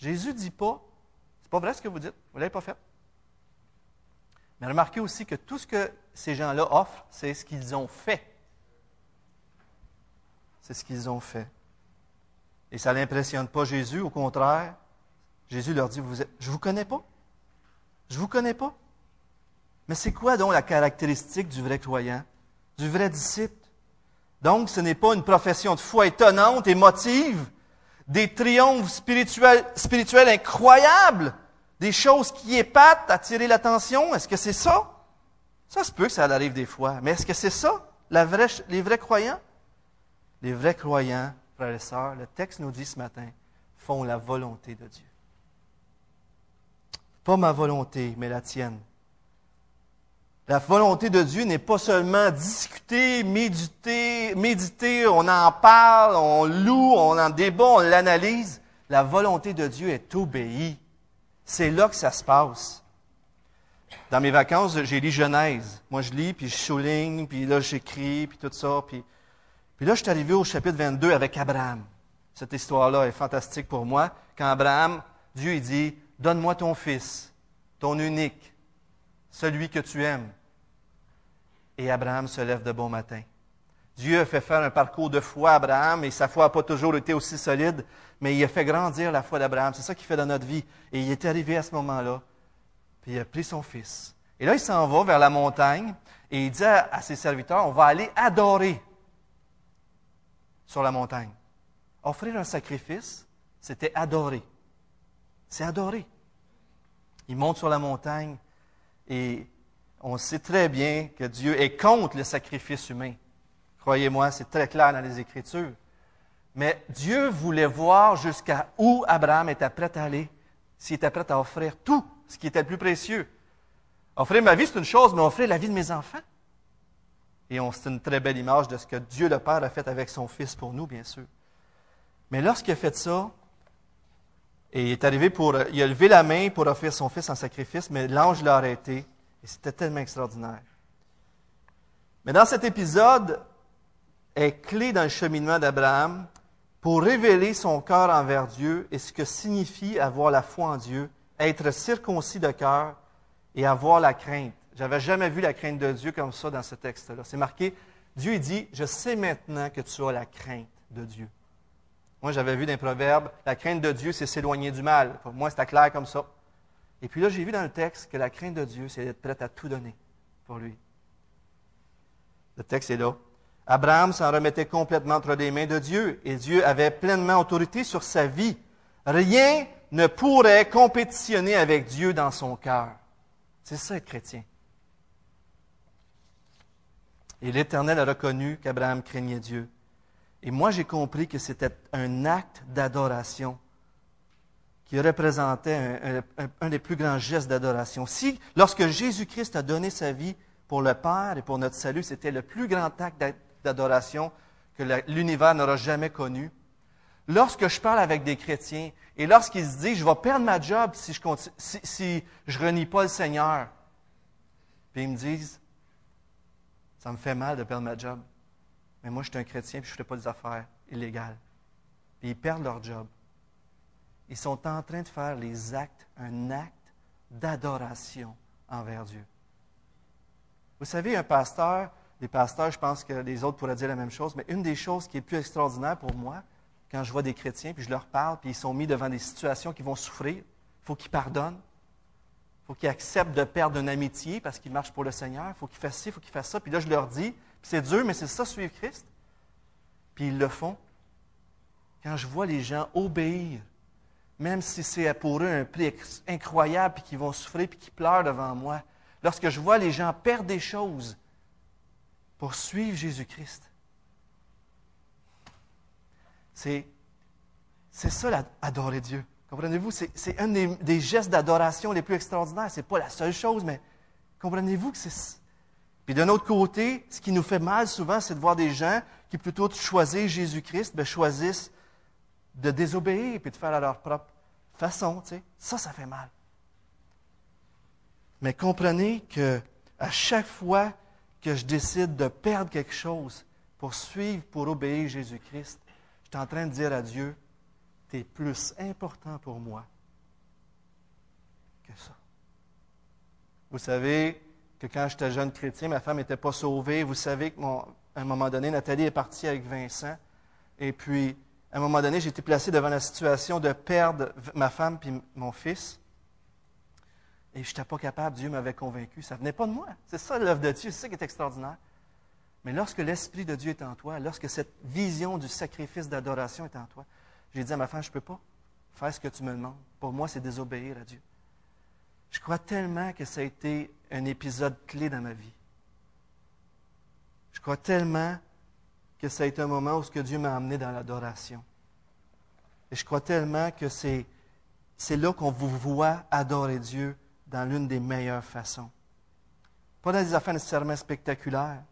A: Jésus ne dit pas, c'est pas vrai ce que vous dites, vous ne l'avez pas fait. Mais remarquez aussi que tout ce que ces gens-là offrent, c'est ce qu'ils ont fait. C'est ce qu'ils ont fait. Et ça n'impressionne pas Jésus, au contraire. Jésus leur dit, vous je ne vous connais pas. Je ne vous connais pas. Mais c'est quoi donc la caractéristique du vrai croyant, du vrai disciple? Donc, ce n'est pas une profession de foi étonnante, émotive, des triomphes spirituels, spirituels incroyables, des choses qui épatent, attirer l'attention. Est-ce que c'est ça? Ça se peut que ça arrive des fois, mais est-ce que c'est ça, les vrais croyants? Les vrais croyants, frères et sœurs, le texte nous dit ce matin, font la volonté de Dieu. Pas ma volonté, mais la tienne. La volonté de Dieu n'est pas seulement discuter, méditer, méditer, on en parle, on loue, on en débat, on l'analyse. La volonté de Dieu est obéie. C'est là que ça se passe. Dans mes vacances, j'ai lu Genèse. Moi, je lis, puis je souligne, puis là, j'écris, puis tout ça. Puis, puis là, je suis arrivé au chapitre 22 avec Abraham. Cette histoire-là est fantastique pour moi. Quand Abraham, Dieu, il dit, donne-moi ton fils, ton unique, celui que tu aimes. Et Abraham se lève de bon matin. Dieu a fait faire un parcours de foi à Abraham et sa foi n'a pas toujours été aussi solide, mais il a fait grandir la foi d'Abraham. C'est ça qu'il fait dans notre vie. Et il est arrivé à ce moment-là, puis il a pris son fils. Et là, il s'en va vers la montagne et il dit à, ses serviteurs, on va aller adorer sur la montagne. Offrir un sacrifice, c'était adorer. C'est adorer. Il monte sur la montagne et on sait très bien que Dieu est contre le sacrifice humain. Croyez-moi, c'est très clair dans les Écritures. Mais Dieu voulait voir jusqu'à où Abraham était prêt à aller, s'il était prêt à offrir tout ce qui était le plus précieux. Offrir ma vie, c'est une chose, mais offrir la vie de mes enfants. Et c'est une très belle image de ce que Dieu le Père a fait avec son Fils pour nous, bien sûr. Mais lorsqu'il a fait ça, et il est arrivé pour, il a levé la main pour offrir son Fils en sacrifice, mais l'ange l'a arrêté. Et c'était tellement extraordinaire. Mais dans cet épisode est clé dans le cheminement d'Abraham pour révéler son cœur envers Dieu et ce que signifie avoir la foi en Dieu, être circoncis de cœur et avoir la crainte. J'avais jamais vu la crainte de Dieu comme ça dans ce texte-là. C'est marqué, Dieu dit, je sais maintenant que tu as la crainte de Dieu. Moi, j'avais vu dans les proverbes, la crainte de Dieu, c'est s'éloigner du mal. Pour moi, c'était clair comme ça. Et puis là, j'ai vu dans le texte que la crainte de Dieu, c'est d'être prêt à tout donner pour lui. Le texte est là. Abraham s'en remettait complètement entre les mains de Dieu et Dieu avait pleinement autorité sur sa vie. Rien ne pourrait compétitionner avec Dieu dans son cœur. C'est ça être chrétien. Et l'Éternel a reconnu qu'Abraham craignait Dieu. Et moi, j'ai compris que c'était un acte d'adoration qui représentait un, des plus grands gestes d'adoration. Si, lorsque Jésus-Christ a donné sa vie pour le Père et pour notre salut, c'était le plus grand acte d'adoration que l'univers n'aura jamais connu. Lorsque je parle avec des chrétiens et lorsqu'ils se disent, je vais perdre ma job si je je renie pas le Seigneur, puis ils me disent, ça me fait mal de perdre ma job. Mais moi, je suis un chrétien et je ne fais pas des affaires illégales. Ils perdent leur job. Ils sont en train de faire les actes, un acte d'adoration envers Dieu. Vous savez, un pasteur, des pasteurs, je pense que les autres pourraient dire la même chose, mais une des choses qui est plus extraordinaire pour moi, quand je vois des chrétiens, puis je leur parle, puis ils sont mis devant des situations qui vont souffrir, il faut qu'ils pardonnent, il faut qu'ils acceptent de perdre une amitié parce qu'ils marchent pour le Seigneur, il faut qu'ils fassent ci, il faut qu'ils fassent ça, puis là je leur dis, c'est dur, mais c'est ça, suivre Christ. Puis ils le font. Quand je vois les gens obéir, même si c'est pour eux un prix incroyable, puis qu'ils vont souffrir, puis qu'ils pleurent devant moi, lorsque je vois les gens perdre des choses pour suivre Jésus-Christ, c'est, c'est ça, adorer Dieu. Comprenez-vous? C'est, un des, gestes d'adoration les plus extraordinaires. Ce n'est pas la seule chose, mais comprenez-vous que c'est, puis d'un autre côté, ce qui nous fait mal souvent, c'est de voir des gens qui, plutôt de choisir Jésus-Christ, ben, choisissent de désobéir et de faire à leur propre façon. Ça, ça fait mal. Mais comprenez que à chaque fois que je décide de perdre quelque chose pour suivre, pour obéir Jésus-Christ, je suis en train de dire à Dieu, tu es plus important pour moi que ça. Vous savez, que quand j'étais jeune chrétien, ma femme n'était pas sauvée. Vous savez qu'à un moment donné, Nathalie est partie avec Vincent. Et puis, à un moment donné, j'ai été placé devant la situation de perdre ma femme puis mon fils. Et je n'étais pas capable, Dieu m'avait convaincu. Ça ne venait pas de moi. C'est ça l'œuvre de Dieu, c'est ça qui est extraordinaire. Mais lorsque l'Esprit de Dieu est en toi, lorsque cette vision du sacrifice d'adoration est en toi, j'ai dit à ma femme, je ne peux pas faire ce que tu me demandes. Pour moi, c'est désobéir à Dieu. Je crois tellement que ça a été un épisode clé dans ma vie. Je crois tellement que ça a été un moment où ce que Dieu m'a amené dans l'adoration. Et je crois tellement que c'est, là qu'on vous voit adorer Dieu dans l'une des meilleures façons. Pas dans des affaires nécessairement spectaculaires.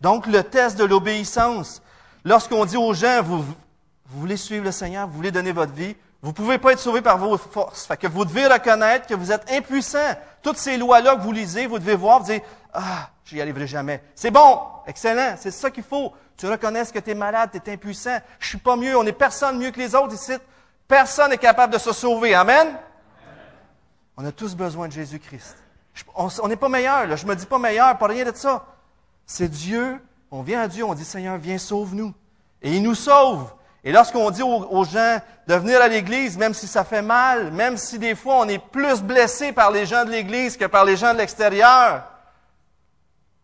A: Donc, le test de l'obéissance. Lorsqu'on dit aux gens, vous, vous voulez suivre le Seigneur, vous voulez donner votre vie, vous ne pouvez pas être sauvé par vos forces. Fait que vous devez reconnaître que vous êtes impuissant. Toutes ces lois-là que vous lisez, vous devez voir, vous dire, ah, je n'y arriverai jamais. C'est bon, excellent, c'est ça qu'il faut. Tu reconnais que tu es malade, tu es impuissant. Je suis pas mieux, on n'est personne mieux que les autres ici. Personne n'est capable de se sauver. Amen? On a tous besoin de Jésus-Christ. On n'est pas meilleur, là. je me dis pas meilleur, pas rien de ça. C'est Dieu, on vient à Dieu, on dit Seigneur, viens, sauve-nous. Et il nous sauve. Et lorsqu'on dit aux, gens de venir à l'Église, même si ça fait mal, même si des fois on est plus blessé par les gens de l'Église que par les gens de l'extérieur,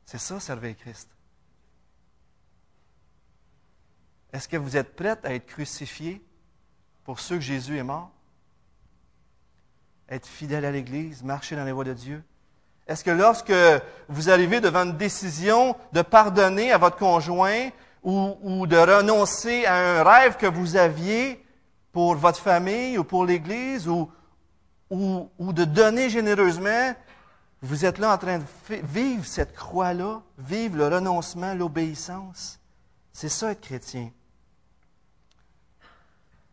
A: c'est ça, servir Christ. Est-ce que vous êtes prête à être crucifié pour ceux que Jésus est mort? Être fidèle à l'Église, marcher dans les voies de Dieu? Est-ce que lorsque vous arrivez devant une décision de pardonner à votre conjoint, ou, de renoncer à un rêve que vous aviez pour votre famille ou pour l'Église ou, ou, de donner généreusement, Vous êtes là en train de vivre cette croix-là, vivre le renoncement, l'obéissance. C'est ça être chrétien.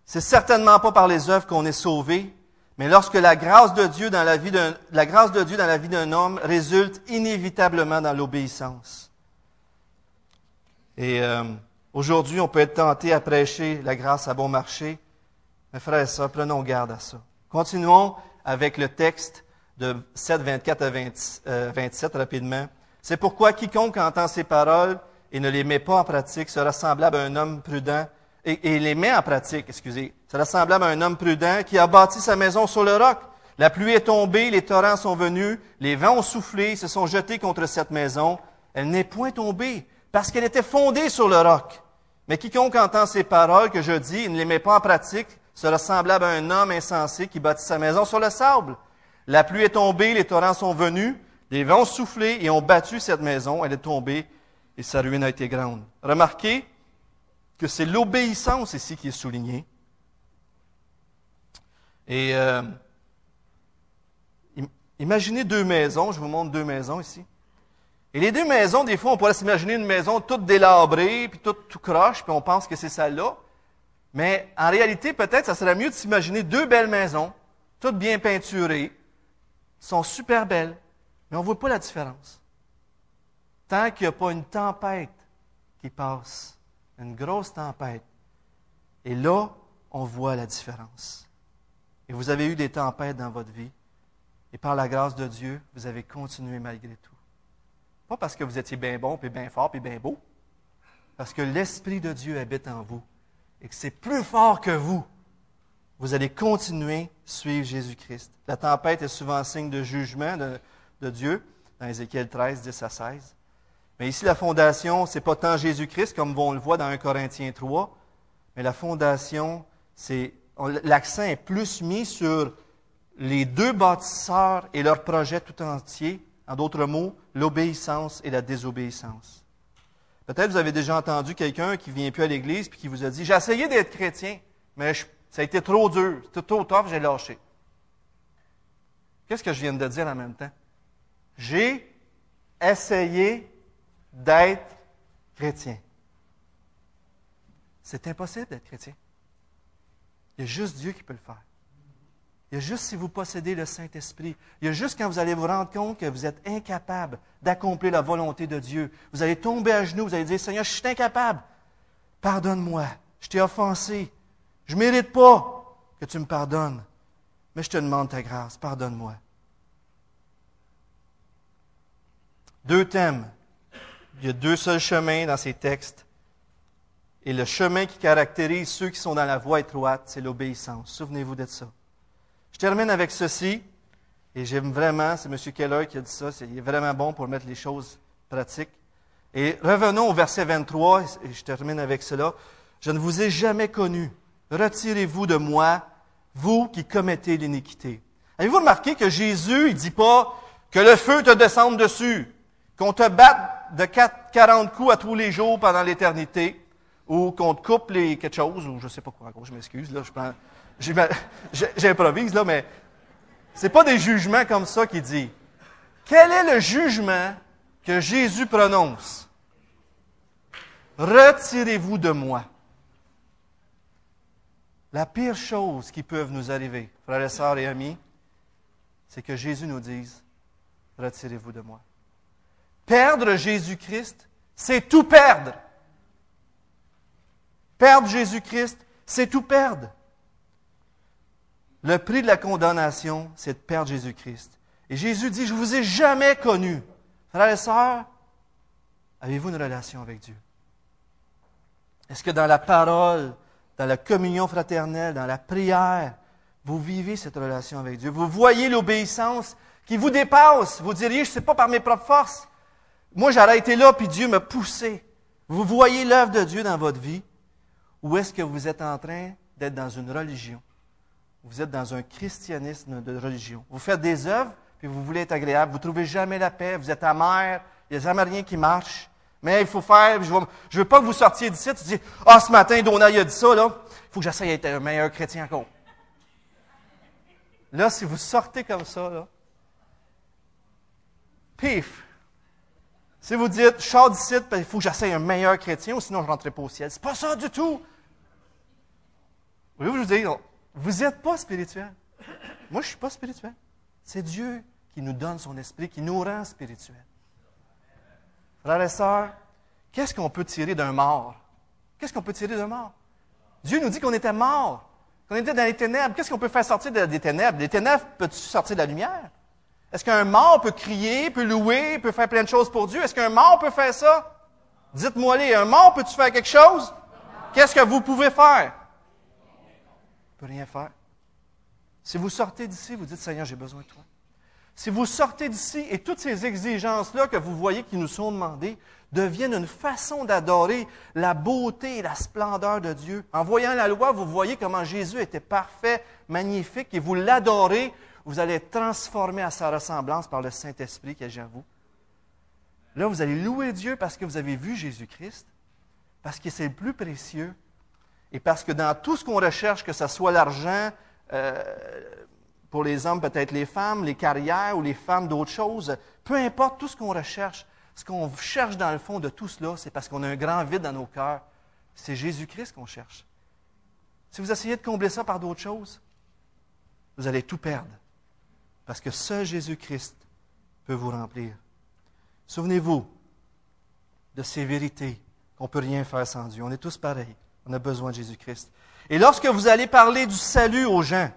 A: C'est certainement pas par les œuvres qu'on est sauvé, mais lorsque la grâce de Dieu dans la vie d'un, homme résulte inévitablement dans l'obéissance. Et euh, aujourd'hui, on peut être tenté à prêcher la grâce à bon marché. Mais frères et sœurs, prenons garde à ça. Continuons avec le texte de 7, 24 à 27 euh, rapidement. C'est pourquoi quiconque entend ces paroles et ne les met pas en pratique sera semblable à un homme prudent et, les met en pratique, excusez, sera semblable à un homme prudent qui a bâti sa maison sur le roc. La pluie est tombée, les torrents sont venus, les vents ont soufflé, se sont jetés contre cette maison. Elle n'est point tombée parce qu'elle était fondée sur le roc. Mais quiconque entend ces paroles que je dis et ne les met pas en pratique sera semblable à un homme insensé qui bâtit sa maison sur le sable. La pluie est tombée, les torrents sont venus, les vents ont soufflé et ont battu cette maison. Elle est tombée et sa ruine a été grande. Remarquez que c'est l'obéissance ici qui est soulignée. Et euh, imaginez deux maisons, je vous montre deux maisons ici. Et les deux maisons, des fois, on pourrait s'imaginer une maison toute délabrée, puis toute tout croche, puis on pense que c'est celle-là. Mais en réalité, peut-être, ça serait mieux de s'imaginer deux belles maisons, toutes bien peinturées, sont super belles, mais on ne voit pas la différence. Tant qu'il n'y a pas une tempête qui passe, une grosse tempête, et là, on voit la différence. Et vous avez eu des tempêtes dans votre vie, et par la grâce de Dieu, vous avez continué malgré tout. Pas parce que vous étiez bien bon, puis bien fort, puis bien beau. Parce que l'Esprit de Dieu habite en vous et que c'est plus fort que vous. Vous allez continuer à suivre Jésus-Christ. La tempête est souvent signe de jugement de, Dieu, dans Ézéchiel 13, 10 à 16. Mais ici, la fondation, ce n'est pas tant Jésus-Christ, comme on le voit dans 1 Corinthiens 3, mais la fondation, c'est l'accent est plus mis sur les deux bâtisseurs et leur projet tout entier, en d'autres mots, l'obéissance et la désobéissance. Peut-être vous avez déjà entendu quelqu'un qui vient plus à l'église puis qui vous a dit J'ai essayé d'être chrétien, mais ça a été trop dur, c'était trop tough, j'ai lâché. Qu'est-ce que je viens de dire en même temps? J'ai essayé d'être chrétien. C'est impossible d'être chrétien. Il y a juste Dieu qui peut le faire. Il y a juste si vous possédez le Saint-Esprit. Il y a juste quand vous allez vous rendre compte que vous êtes incapable d'accomplir la volonté de Dieu. Vous allez tomber à genoux, vous allez dire, Seigneur, je suis incapable. Pardonne-moi. Je t'ai offensé. Je ne mérite pas que tu me pardonnes. Mais je te demande ta grâce. Pardonne-moi. Deux thèmes. Il y a deux seuls chemins dans ces textes. Et le chemin qui caractérise ceux qui sont dans la voie étroite, c'est l'obéissance. Souvenez-vous de ça. Je termine avec ceci, et j'aime vraiment, c'est M. Keller qui a dit ça, c'est, il est vraiment bon pour mettre les choses pratiques. Et revenons au verset 23, et je termine avec cela. Je ne vous ai jamais connu. Retirez-vous de moi, vous qui commettez l'iniquité. Avez-vous remarqué que Jésus, il dit pas que le feu te descende dessus, qu'on te batte de 40 coups à tous les jours pendant l'éternité, ou qu'on te coupe les quelque chose, ou je ne sais pas quoi, je m'excuse, là, [laughs] je J'improvise, là, mais c'est pas des jugements comme ça qu'il dit. Quel est le jugement que Jésus prononce? Retirez-vous de moi. La pire chose qui peut nous arriver, frères et sœurs et amis, c'est que Jésus nous dise, retirez-vous de moi. Perdre Jésus-Christ, c'est tout perdre. Perdre Jésus-Christ, c'est tout perdre. Le prix de la condamnation, c'est de perdre Jésus-Christ. Et Jésus dit, je ne vous ai jamais connu. Frères et sœurs, avez-vous une relation avec Dieu? Est-ce que dans la parole, dans la communion fraternelle, dans la prière, vous vivez cette relation avec Dieu? Vous voyez l'obéissance qui vous dépasse. Vous diriez, je ne sais pas par mes propres forces. Moi, j'aurais été là, puis Dieu m'a poussé. Vous voyez l'œuvre de Dieu dans votre vie? Ou est-ce que vous êtes en train d'être dans une religion? vous êtes dans un christianisme de religion. Vous faites des œuvres, puis vous voulez être agréable. Vous ne trouvez jamais la paix, vous êtes amer, il n'y a jamais rien qui marche. Mais il faut faire, je ne veux pas que vous sortiez d'ici, tu dis, ah, ce matin, Donald a dit ça, là, il faut que j'essaye d'être un meilleur chrétien encore. Là, si vous sortez comme ça, là, pif. Si vous dites, je sors d'ici, ben, il faut que j'essaye un meilleur chrétien, ou sinon je ne rentrerai pas au ciel. C'est pas ça du tout. Voulez-vous vous dire, vous n'êtes pas spirituel. Moi, je ne suis pas spirituel. C'est Dieu qui nous donne son esprit, qui nous rend spirituels. Frères et sœurs, qu'est-ce qu'on peut tirer d'un mort? Qu'est-ce qu'on peut tirer d'un mort? Dieu nous dit qu'on était mort, qu'on était dans les ténèbres. Qu'est-ce qu'on peut faire sortir des ténèbres? Les ténèbres, peux-tu sortir de la lumière? Est-ce qu'un mort peut crier, peut louer, peut faire plein de choses pour Dieu? Est-ce qu'un mort peut faire ça? Dites-moi les, un mort peut-tu faire quelque chose? Qu'est-ce que vous pouvez faire? peut rien faire. Si vous sortez d'ici, vous dites, Seigneur, j'ai besoin de toi. Si vous sortez d'ici et toutes ces exigences-là que vous voyez qui nous sont demandées deviennent une façon d'adorer la beauté et la splendeur de Dieu. En voyant la loi, vous voyez comment Jésus était parfait, magnifique, et vous l'adorez, vous allez être transformé à sa ressemblance par le Saint-Esprit qui agit en vous. Là, vous allez louer Dieu parce que vous avez vu Jésus-Christ, parce que c'est le plus précieux, et parce que dans tout ce qu'on recherche, que ce soit l'argent, euh, pour les hommes, peut-être les femmes, les carrières ou les femmes d'autres choses, peu importe tout ce qu'on recherche, ce qu'on cherche dans le fond de tout cela, c'est parce qu'on a un grand vide dans nos cœurs. C'est Jésus-Christ qu'on cherche. Si vous essayez de combler ça par d'autres choses, vous allez tout perdre. Parce que seul Jésus-Christ peut vous remplir. Souvenez-vous de ces vérités qu'on ne peut rien faire sans Dieu. On est tous pareils. On a besoin de Jésus-Christ. Et lorsque vous allez parler du salut aux gens,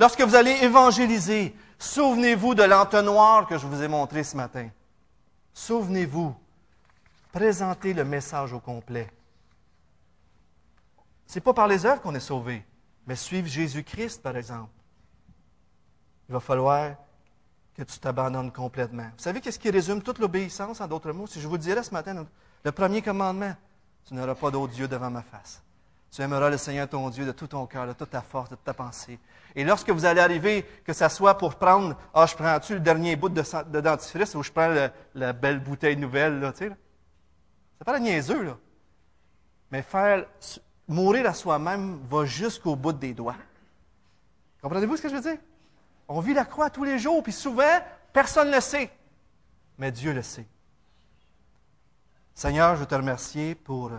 A: lorsque vous allez évangéliser, souvenez-vous de l'entonnoir que je vous ai montré ce matin. Souvenez-vous, présentez le message au complet. Ce n'est pas par les œuvres qu'on est sauvé, mais suivre Jésus-Christ, par exemple. Il va falloir que tu t'abandonnes complètement. Vous savez qu'est-ce qui résume toute l'obéissance, en d'autres mots? Si je vous dirais ce matin, le premier commandement, tu n'auras pas d'autre Dieu devant ma face. Tu aimeras le Seigneur ton Dieu de tout ton cœur, de toute ta force, de toute ta pensée. Et lorsque vous allez arriver, que ça soit pour prendre, ah, je prends-tu le dernier bout de, dentifrice ou je prends la belle bouteille nouvelle, là, tu sais, C'est pas la niaiseux, là. Mais faire, mourir à soi-même va jusqu'au bout des doigts. Comprenez-vous ce que je veux dire? On vit la croix tous les jours, puis souvent, personne ne le sait. Mais Dieu le sait. Seigneur, je te remercie pour euh,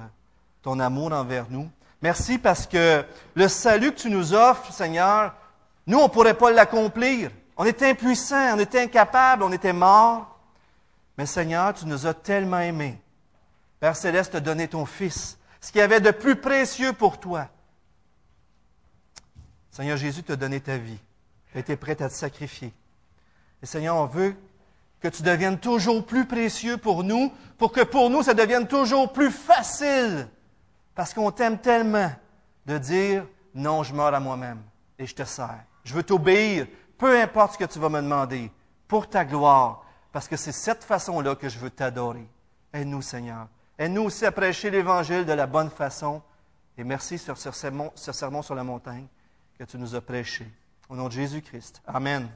A: ton amour envers nous. Merci parce que le salut que tu nous offres, Seigneur, nous, on ne pourrait pas l'accomplir. On était impuissants, on était incapables, on était morts. Mais Seigneur, tu nous as tellement aimés. Père Céleste, a donné ton Fils, ce qu'il y avait de plus précieux pour toi. Seigneur Jésus t'a donné ta vie. Tu as été prêt à te sacrifier. Et Seigneur, on veut que tu deviennes toujours plus précieux pour nous, pour que pour nous, ça devienne toujours plus facile parce qu'on t'aime tellement de dire non, je meurs à moi-même et je te sers. Je veux t'obéir, peu importe ce que tu vas me demander, pour ta gloire, parce que c'est cette façon-là que je veux t'adorer. Aide-nous, Seigneur. Aide-nous aussi à prêcher l'Évangile de la bonne façon. Et merci sur ce sermon, sur la montagne que tu nous as prêché. Au nom de Jésus-Christ. Amen.